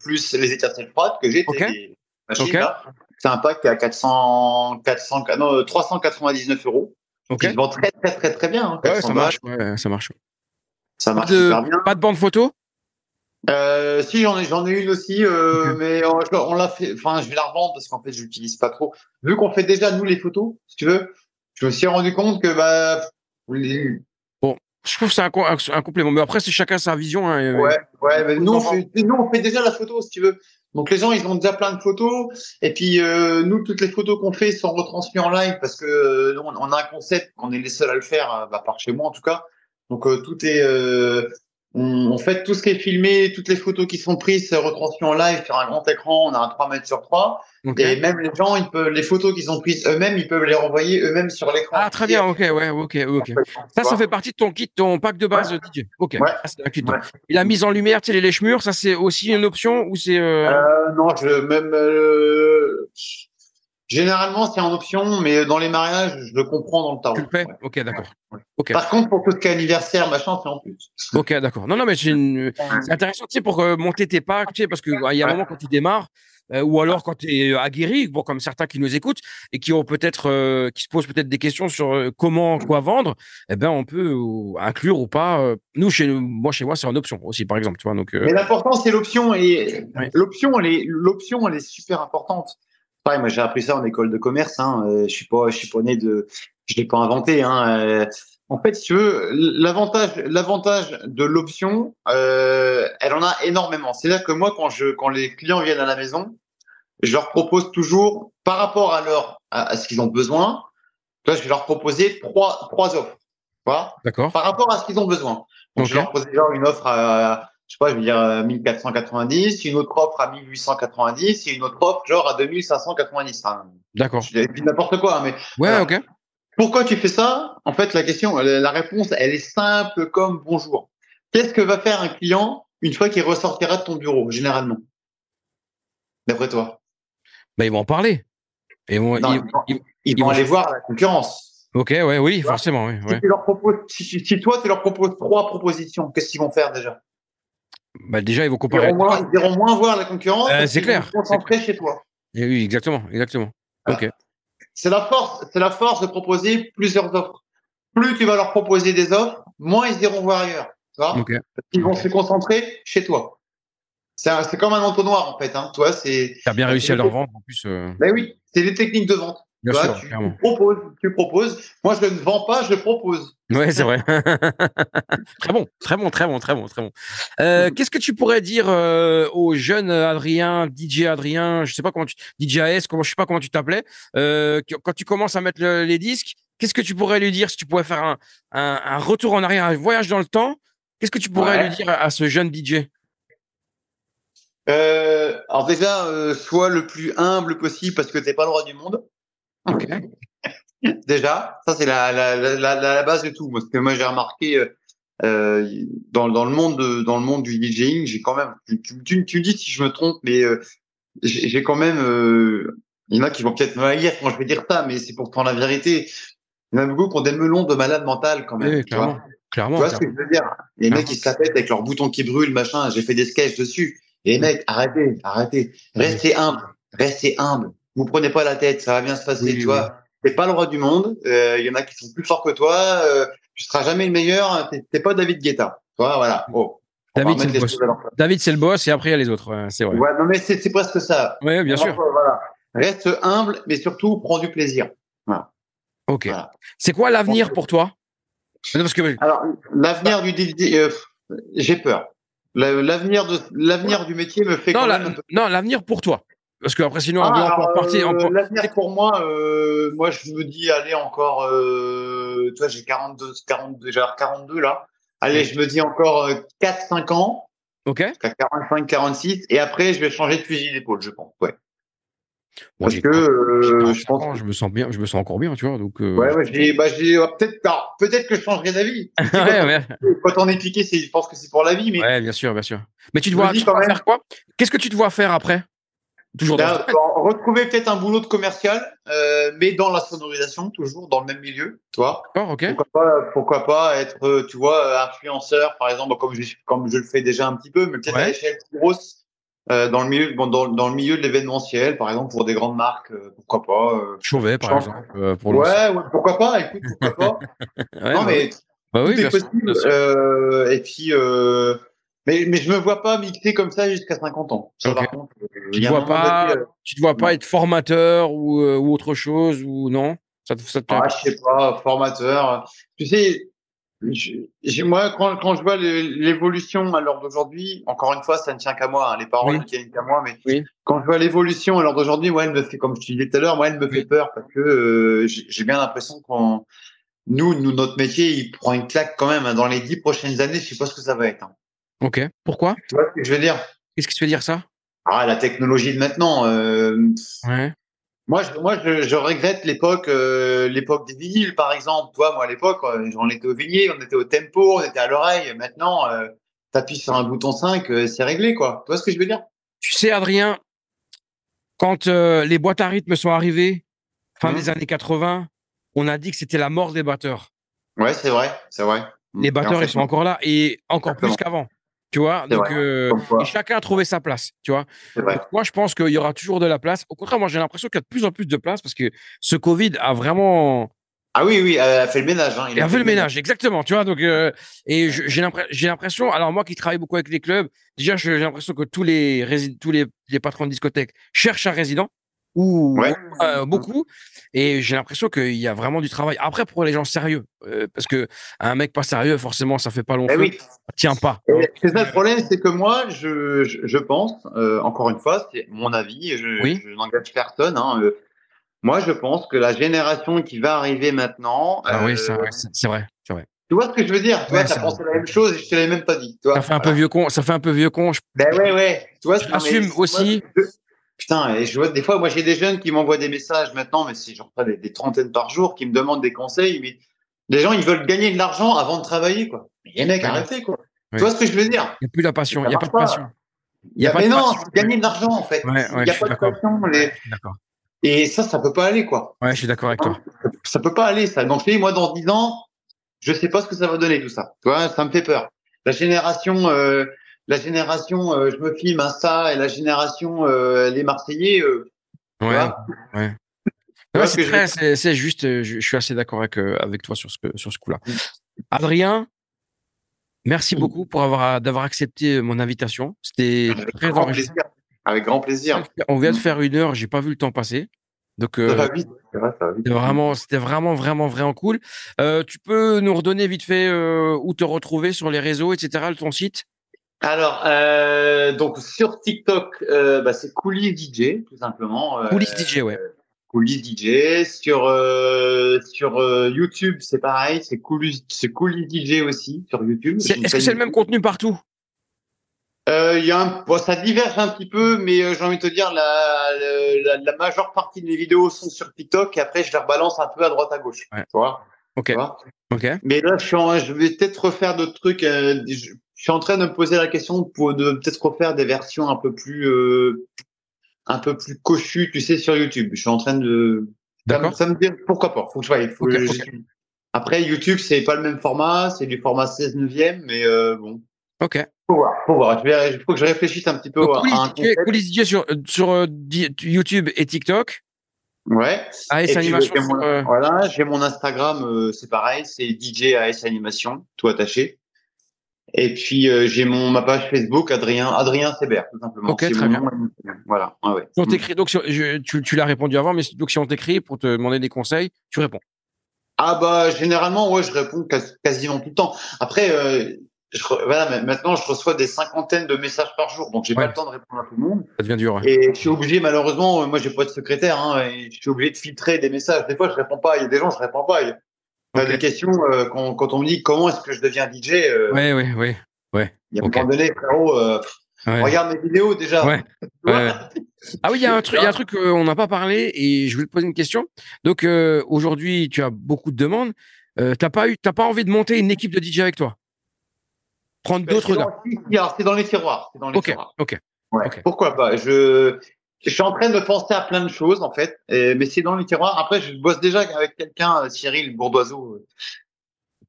plus les étincelles froides que j'ai. Okay. Okay. C'est un pack à 400, 400, non, 399 euros. Okay. Se vend très, très, très, très bien. Hein, ouais, ça marche. Ouais, ça marche. Ça marche pas de, super bien. Pas de bande photo? Euh, si j'en ai j'en ai une aussi, euh, okay. mais on, on l'a fait. Enfin, je vais la revendre parce qu'en fait, je l'utilise pas trop. Vu qu'on fait déjà nous les photos, si tu veux, je me suis rendu compte que bah. Les... Bon, je trouve que c'est un, un, un, complément. Mais après, c'est chacun sa vision. Hein, ouais, ouais. Mais nous, on fait, nous, on fait déjà la photo, si tu veux. Donc les gens, ils ont déjà plein de photos. Et puis euh, nous, toutes les photos qu'on fait sont retransmises en live parce que euh, on, a un concept, on est les seuls à le faire, bah, par chez moi en tout cas. Donc euh, tout est on, on, fait tout ce qui est filmé, toutes les photos qui sont prises, c'est retransmis en live sur un grand écran. On a un 3 mètres sur 3. Okay. Et même les gens, ils peuvent, les photos qu'ils ont prises eux-mêmes, ils peuvent les renvoyer eux-mêmes sur l'écran. Ah, très bien, ok, ouais, ok, ok. Ça, ça fait partie de ton kit, ton pack de base ouais. DJ. Ok, ouais. ça, c'est un kit. Ouais. Et la mise en lumière, tu sais, les lèche-murs, ça, c'est aussi une option ou c'est. Euh... Euh, non, je, même. Euh, généralement, c'est en option, mais dans les mariages, je le comprends dans le tarot. Tu le fais Ok, d'accord. Okay. Par contre, pour tout ce qui est anniversaire, machin, c'est en plus. Ok, d'accord. Non, non, mais c'est une... intéressant, tu sais, pour euh, monter tes packs, tu sais, parce qu'il y a un moment quand tu démarres, euh, ou alors quand tu es aguerri, bon, comme certains qui nous écoutent et qui ont peut-être, euh, qui se posent peut-être des questions sur euh, comment, quoi vendre, eh ben, on peut inclure ou pas. nous, chez moi, chez moi, c'est en option aussi, par exemple, tu vois. Donc. Mais l'important, c'est l'option et ouais. l'option, elle est, l'option, elle est super importante. Pareil, moi, j'ai appris ça en école de commerce. Hein. je suis pas, je suis pas né de, je l'ai pas inventé. Hein. En fait, si tu veux, l'avantage, l'avantage de l'option, euh, elle en a énormément. C'est-à-dire que moi, quand je, quand les clients viennent à la maison, je leur propose toujours, par rapport à leur, à, à ce qu'ils ont besoin, là, je vais leur proposer trois, trois offres. Voilà. D'accord. Par rapport à ce qu'ils ont besoin. Donc, okay. je leur propose déjà une offre à, je sais pas, je veux dire 1490, une autre offre à 1890 et une autre offre genre à 2590. Enfin, D'accord. Je dis n'importe quoi, mais. Ouais, alors, ok. Pourquoi tu fais ça? En fait, la question, la réponse, elle est simple comme bonjour. Qu'est-ce que va faire un client une fois qu'il ressortira de ton bureau, généralement? D'après toi? Bah, Ils vont en parler. Ils vont, non, ils, ils, ils, vont, vont aller voir la concurrence. Ok, ouais, oui, forcément. Oui, si, ouais. tu leur proposes, si, si, toi, tu leur proposes trois propositions, qu'est-ce qu'ils vont faire déjà? Bah, Déjà, ils vont comparer. Ils iront moins, ils iront moins voir la concurrence. Euh, c'est clair. Ils vont se concentrer chez toi. Et oui, exactement, exactement. Voilà. Ok. C'est la force, c'est la force de proposer plusieurs offres. Plus tu vas leur proposer des offres, moins ils iront voir ailleurs. Tu vois okay. Ils vont se concentrer chez toi. C'est comme un entonnoir en fait. Hein. Toi, c'est. Tu as bien réussi à leur vendre en plus. Euh... Ben oui, c'est des techniques de vente. Bien tu, sûr, vois, tu, tu, proposes, tu proposes. Moi, je ne vends pas, je propose. Oui, c'est vrai. très bon, très bon, très bon, très bon, très bon. Euh, Qu'est-ce que tu pourrais dire euh, au jeune Adrien, DJ Adrien, je sais pas comment tu, DJ AS, comment, je sais pas comment tu t'appelais, euh, quand tu commences à mettre le, les disques, qu'est-ce que tu pourrais lui dire si tu pouvais faire un, un, un retour en arrière, un voyage dans le temps Qu'est-ce que tu pourrais ouais. lui dire à, à, ce jeune DJ Alors déjà, sois le plus humble possible parce que t'es pas le roi du monde. Ok. déjà, ça c'est la, la, la, la, base de tout. Parce que moi j'ai remarqué euh, dans, dans le monde de, dans le monde du DJing, j'ai quand même. Tu, tu, dis si je me trompe, mais euh, j'ai quand même. Euh, il y en a qui vont peut-être me haïr quand je vais dire ça, mais c'est pourtant la vérité. Il y en a beaucoup qui ont des melons de malades mentales quand même. Oui, clairement. Tu vois, clairement, tu vois clairement. ce que je veux dire? Les mecs qui se la pètent avec leurs boutons qui brûlent, machin. J'ai fait des sketchs dessus. Et les mecs, arrêtez, arrêtez. Restez humble, restez humble. Vous prenez pas la tête, ça va bien se passer, Oui, tu oui. vois. T'es pas le roi du monde. euh, Il y en a qui sont plus forts que toi. euh, tu seras jamais le meilleur. T'es- T'es pas David Guetta. Tu vois, voilà. Oh. David, c'est le boss. David, c'est le boss et après, il y a les autres. c'est vrai. Ouais, non, mais c'est presque ça. Ouais, bien sûr. Voilà. Reste humble, mais surtout prends du plaisir. Ok. Voilà. C'est quoi l'avenir pour toi? Parce que Alors, l'avenir du DJ, euh, j'ai peur. La- L'avenir de l'avenir du métier me fait non, quand la- peu non, l'avenir pour toi. Parce qu'après, sinon, on Ah, encore partir. euh, L'avenir pour moi, euh, moi je me dis, allez encore, euh, toi j'ai 42, 42, j'ai 42 là. Allez, je me dis encore 4-5 ans, Ok. jusqu'à 45, 46, et après je vais changer de fusil d'épaule, je pense. Ouais. Bon, Parce que quarante- j'ai euh, 45 je pense. ans, je me sens bien, je me sens encore bien, tu vois. Donc. euh, Ouais, ouais, j'ai, bah, j'ai, euh, peut-être, alors, peut-être que je changerai d'avis. ouais, ouais, Quand on est piqué, c'est, je pense que c'est pour la vie, mais ouais, bien sûr, bien sûr. Mais tu te vois, tu te vois faire quoi? Qu'est-ce que tu te vois faire après? Toujours dans Là, retrouver peut-être un boulot de commercial, euh, mais dans la sonorisation, toujours dans le même milieu, ok. Pourquoi pas, pourquoi pas être, euh, tu vois, influenceur, par exemple, comme je, comme je le fais déjà un petit peu, mais peut-être Ouais. à l'échelle plus grosse, euh, dans le milieu, bon, dans, dans le milieu de l'événementiel, par exemple, pour des grandes marques, euh, pourquoi pas. euh. Chauvet, par exemple, euh, pour. Ouais, ouais, pourquoi pas, écoute, pourquoi pas. Ouais, non, mais Bah tout oui, est bien sûr, possible. euh, et puis, euh, mais, mais je me vois pas mixer comme ça jusqu'à 50 ans. Ça, Ok. par contre, euh, Tu un vois pas, donné, euh, tu te vois pas non. être formateur ou, euh, ou autre chose ou non? Ça te, ça te- Ah, je sais pas, formateur. Tu sais, je- moi, quand, quand je vois l'évolution à l'heure d'aujourd'hui, encore une fois, ça ne tient qu'à moi, hein, les paroles Oui. ne tiennent qu'à moi, mais Oui. quand je vois l'évolution à l'heure d'aujourd'hui, moi, elle me fait, comme je te disais tout à l'heure, moi, elle me Oui. fait peur parce que euh, j'ai j'ai bien l'impression qu'on, nous, nous, notre métier, il prend une claque quand même. hein. Dans les dix prochaines années, je sais pas ce que ça va être. hein. Ok. Pourquoi? Tu vois ce que je veux dire? Qu'est-ce qui te fait dire ça? Ah, la technologie de maintenant. euh, Ouais. Moi, je, moi, je, je regrette l'époque, euh, l'époque des vinyles, par exemple. Toi, moi, à l'époque, euh, on était au vinyle, on était au tempo, on était à l'oreille. Maintenant, euh, t'appuies sur un bouton 5, euh, c'est réglé, quoi. Tu vois ce que je veux dire? Tu sais, Adrien, quand euh, les boîtes à rythme sont arrivées, fin Mhm. des années 80, on a dit que c'était la mort des batteurs. Ouais, c'est vrai, c'est vrai. Les Et en batteurs, fait, ils sont encore là et encore Exactement. plus qu'avant. Tu vois Donc, euh, et chacun a trouvé sa place. Tu vois. Donc, moi, je pense qu'il y aura toujours de la place. Au contraire, moi, j'ai l'impression qu'il y a de plus en plus de place parce que ce Covid a vraiment Ah oui, oui, elle a fait le ménage. Hein. Il a fait le ménage, exactement. Tu vois, donc, euh, et j'ai l'impre- j'ai l'impression, alors moi qui travaille beaucoup avec les clubs, déjà, j'ai l'impression que tous les, tous les, les patrons de discothèques cherchent un résident, ou Ouais. euh, beaucoup, et j'ai l'impression qu'il y a vraiment du travail. Après, pour les gens sérieux, euh, parce que un mec pas sérieux, forcément, ça fait pas long Eh feu, oui. ça tient pas. C'est ça le problème, c'est que moi, je, je, je pense, euh, encore une fois, c'est mon avis, je, Oui. je n'engage personne. Hein, euh, moi, je pense que la génération qui va arriver maintenant, Ah oui, euh, c'est vrai, c'est vrai. tu vois ce que je veux dire? Tu vois, Ouais, t'as pensé la même chose et je te l'avais même pas dit. Ça fait un peu vieux con, ça fait un peu vieux con. je- Ben ouais, ouais. Tu vois, aussi. moi, Putain, et je vois des fois, moi j'ai des jeunes qui m'envoient des messages maintenant, mais c'est genre des, des trentaines par jour, qui me demandent des conseils, mais les gens ils veulent gagner de l'argent avant de travailler, quoi. Mais les mecs, Ouais. arrêtez, quoi. Ouais. Tu vois ce que je veux dire? Il n'y a plus la passion, il n'y a pas de passion. Il y a, pas mais de non, c'est gagner de l'argent en fait. Il n'y a pas de passion. les-. Et ça, ça peut pas aller, quoi. Ouais, je suis d'accord avec toi. Ça peut pas aller, ça. Donc, je dis, moi, dans 10 ans, je sais pas ce que ça va donner, tout ça. Tu vois, ça me fait peur. La génération, euh, la génération, euh, je me filme Insta et la génération, euh, les Marseillais, euh, Ouais, ouais. Ouais, c'est je juste, euh, je, je suis assez d'accord avec, avec toi sur ce, sur ce coup-là. Mm. Adrien, merci Mm. beaucoup pour avoir, d'avoir accepté mon invitation. C'était avec très grand plaisir. Avec grand plaisir. On vient de faire une heure, j'ai pas vu le temps passer. Donc, euh, Ça ça c'était vraiment, c'était vraiment, vraiment, vraiment cool. Euh, tu peux nous redonner vite fait euh, où te retrouver sur les réseaux, etc., ton site? Alors, euh, donc sur TikTok, euh, bah, c'est Coulis DJ, tout simplement. Euh, DJ, ouais. Coulis DJ. Sur euh, sur euh, YouTube, c'est pareil, c'est Coulis, c'est Coulis DJ aussi sur YouTube. Est-ce que c'est le même contenu partout? Euh, Il y a un, bon, ça diverge un petit peu, mais euh, j'ai envie de te dire la, la, la majeure partie de mes vidéos sont sur TikTok et après je les rebalance un peu à droite à gauche. Ouais. Tu vois, Ok, tu vois? Ok. Mais là, je, suis en- je vais peut-être refaire d'autres trucs. euh, je suis en train de me poser la question pour de peut-être refaire des versions un peu plus, euh, un peu plus cochues, tu sais, sur YouTube. Je suis en train de. D'accord. ça me dit pourquoi pas. Faut que je voie, faut Ok, que je- ok. Après, YouTube, c'est pas le même format, c'est du format 16 neuvième, mais euh, bon. Ok. Faut voir, faut voir. Il faut que je réfléchisse un petit peu Donc, à, un DJ, concept. Sur, sur euh, YouTube et TikTok. Ouais. AS Et puis, Animation. mon, euh, Voilà, j'ai mon Instagram, euh, c'est pareil, c'est DJ AS Animation, tout attaché. Et puis euh, j'ai mon ma page Facebook, Adrien Adrien Sébert, tout simplement. Ok, très bien. Voilà. Ouais, on Mm. t'écrit, donc je- tu, tu l'as répondu avant, mais donc si on t'écrit pour te demander des conseils, tu réponds. Ah bah généralement ouais, je réponds quas- quasiment tout le temps. Après euh, je voilà, maintenant je reçois des cinquantaines de messages par jour, donc j'ai Ouais. pas le temps de répondre à tout le monde. Ça devient dur. ouais. Et je suis obligé, malheureusement, euh, moi j'ai pas de secrétaire, hein, et je suis obligé de filtrer des messages. Des fois, je réponds pas. Il y a des gens, je réponds pas. Il y a il y a Ok. des questions euh, quand, quand on me dit comment est-ce que je deviens DJ. euh, Ouais, ouais, ouais. Il y a ok. un moment donné, frérot, euh, ouais. regarde mes vidéos déjà. Ouais. Tu. Ah oui, il y a un truc, il y a un truc qu'on n'a pas parlé et je voulais te poser une question. Donc euh, aujourd'hui, tu as beaucoup de demandes. Euh, t'as pas eu, t'as pas envie de monter une équipe de DJ avec toi? Prendre Ben, d'autres c'est gars. c'est dans les tiroirs. C'est dans les Ok, tiroirs. ok. Ouais. ok. Pourquoi pas? Je je suis en train de penser à plein de choses en fait, mais c'est dans les tiroirs. Après, je bosse déjà avec quelqu'un, Cyril Bourdoiseau,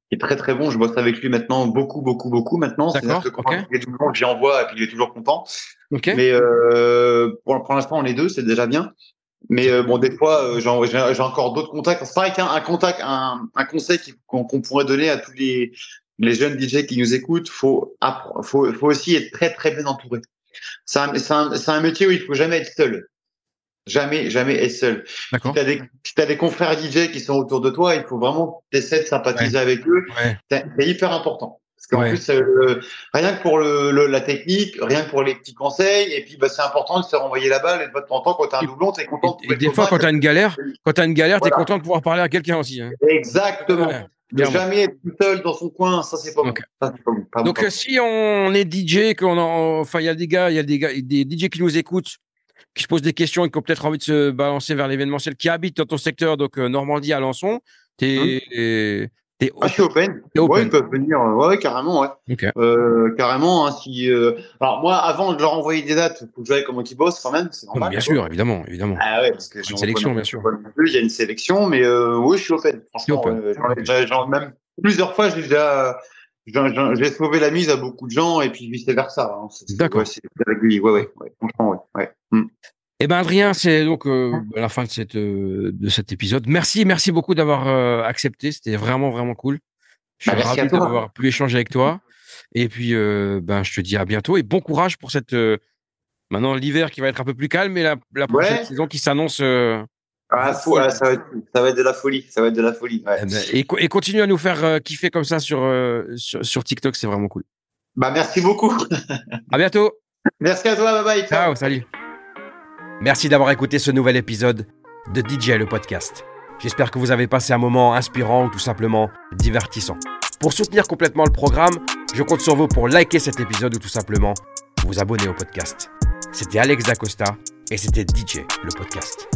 qui est très très bon. Je bosse avec lui maintenant beaucoup, beaucoup, beaucoup maintenant. D'accord. Okay. J'y envoie et puis il est toujours content. Okay. Mais euh, pour, pour l'instant, on est deux, c'est déjà bien. Mais euh, bon, des fois, euh, j'ai encore d'autres contacts. C'est pareil qu'un un contact, un, un conseil qu'on pourrait donner à tous les, les jeunes DJ qui nous écoutent, faut, faut, faut aussi être très très bien entouré. C'est un, un, un, métier où il faut jamais être seul. Jamais, jamais être seul. Si tu as, des, si as des confrères DJ qui sont autour de toi, il faut vraiment essayer de sympathiser avec eux. C'est hyper important. Parce qu'en plus, euh, rien que pour le, la technique, rien que pour les petits conseils, et puis bah, c'est important de se renvoyer la balle et de votre temps quand tu as un doublon, tu es content. Et, des fois, quand tu as une galère, quand tu as une galère, tu es content de pouvoir parler à quelqu'un aussi. Hein. Exactement. Ne jamais être tout seul dans son coin, ça c'est pas, bon. pas, bon. Donc si on est DJ, qu'on enfin il y a des gars, il y a des gars, des DJ qui nous écoutent, qui se posent des questions et qui ont peut-être envie de se balancer vers l'événementiel, qui habitent dans ton secteur, donc euh, Normandie, Alençon, es, ah, je suis open. Ouais, ils peuvent venir. Ouais, carrément, ouais. Euh, carrément. Hein, si, euh... Alors moi, avant de leur envoyer des dates, faut que je comment ils bossent quand même. C'est normal. bien sûr, évidemment, évididement. Ah ouais, parce que une sélection, bien sûr. Il y a une sélection, mais euh, oui, je suis open. Franchement, euh, même plusieurs fois, j'ai déjà, j'ai sauvé la mise à beaucoup de gens et puis vice versa. Hein. D'accord. c'est régulier. Ouais, ouais, ouais. Franchement, ouais. ouais. Mm. Eh ben Adrien, c'est donc euh, la fin de cette euh, de cet épisode. Merci, merci beaucoup d'avoir euh, accepté. C'était vraiment vraiment cool. Je suis bah, ravi d'avoir pu échanger avec toi. Et puis ben je te dis à bientôt et bon courage pour cette maintenant l'hiver qui va être un peu plus calme et la, la prochaine saison qui s'annonce. Ah, ça, va être, ça va être de la folie, ça va être de la folie. Ouais. Eh ben, et, et, continue à nous faire kiffer comme ça sur, sur, sur TikTok, c'est vraiment cool. Bah merci beaucoup. à bientôt. Merci à toi, bye bye. ciao salut. Merci d'avoir écouté ce nouvel épisode de DJ le podcast. J'espère que vous avez passé un moment inspirant ou tout simplement divertissant. Pour soutenir complètement le programme, je compte sur vous pour liker cet épisode ou tout simplement vous abonner au podcast. C'était Alex Dacosta et c'était DJ le podcast.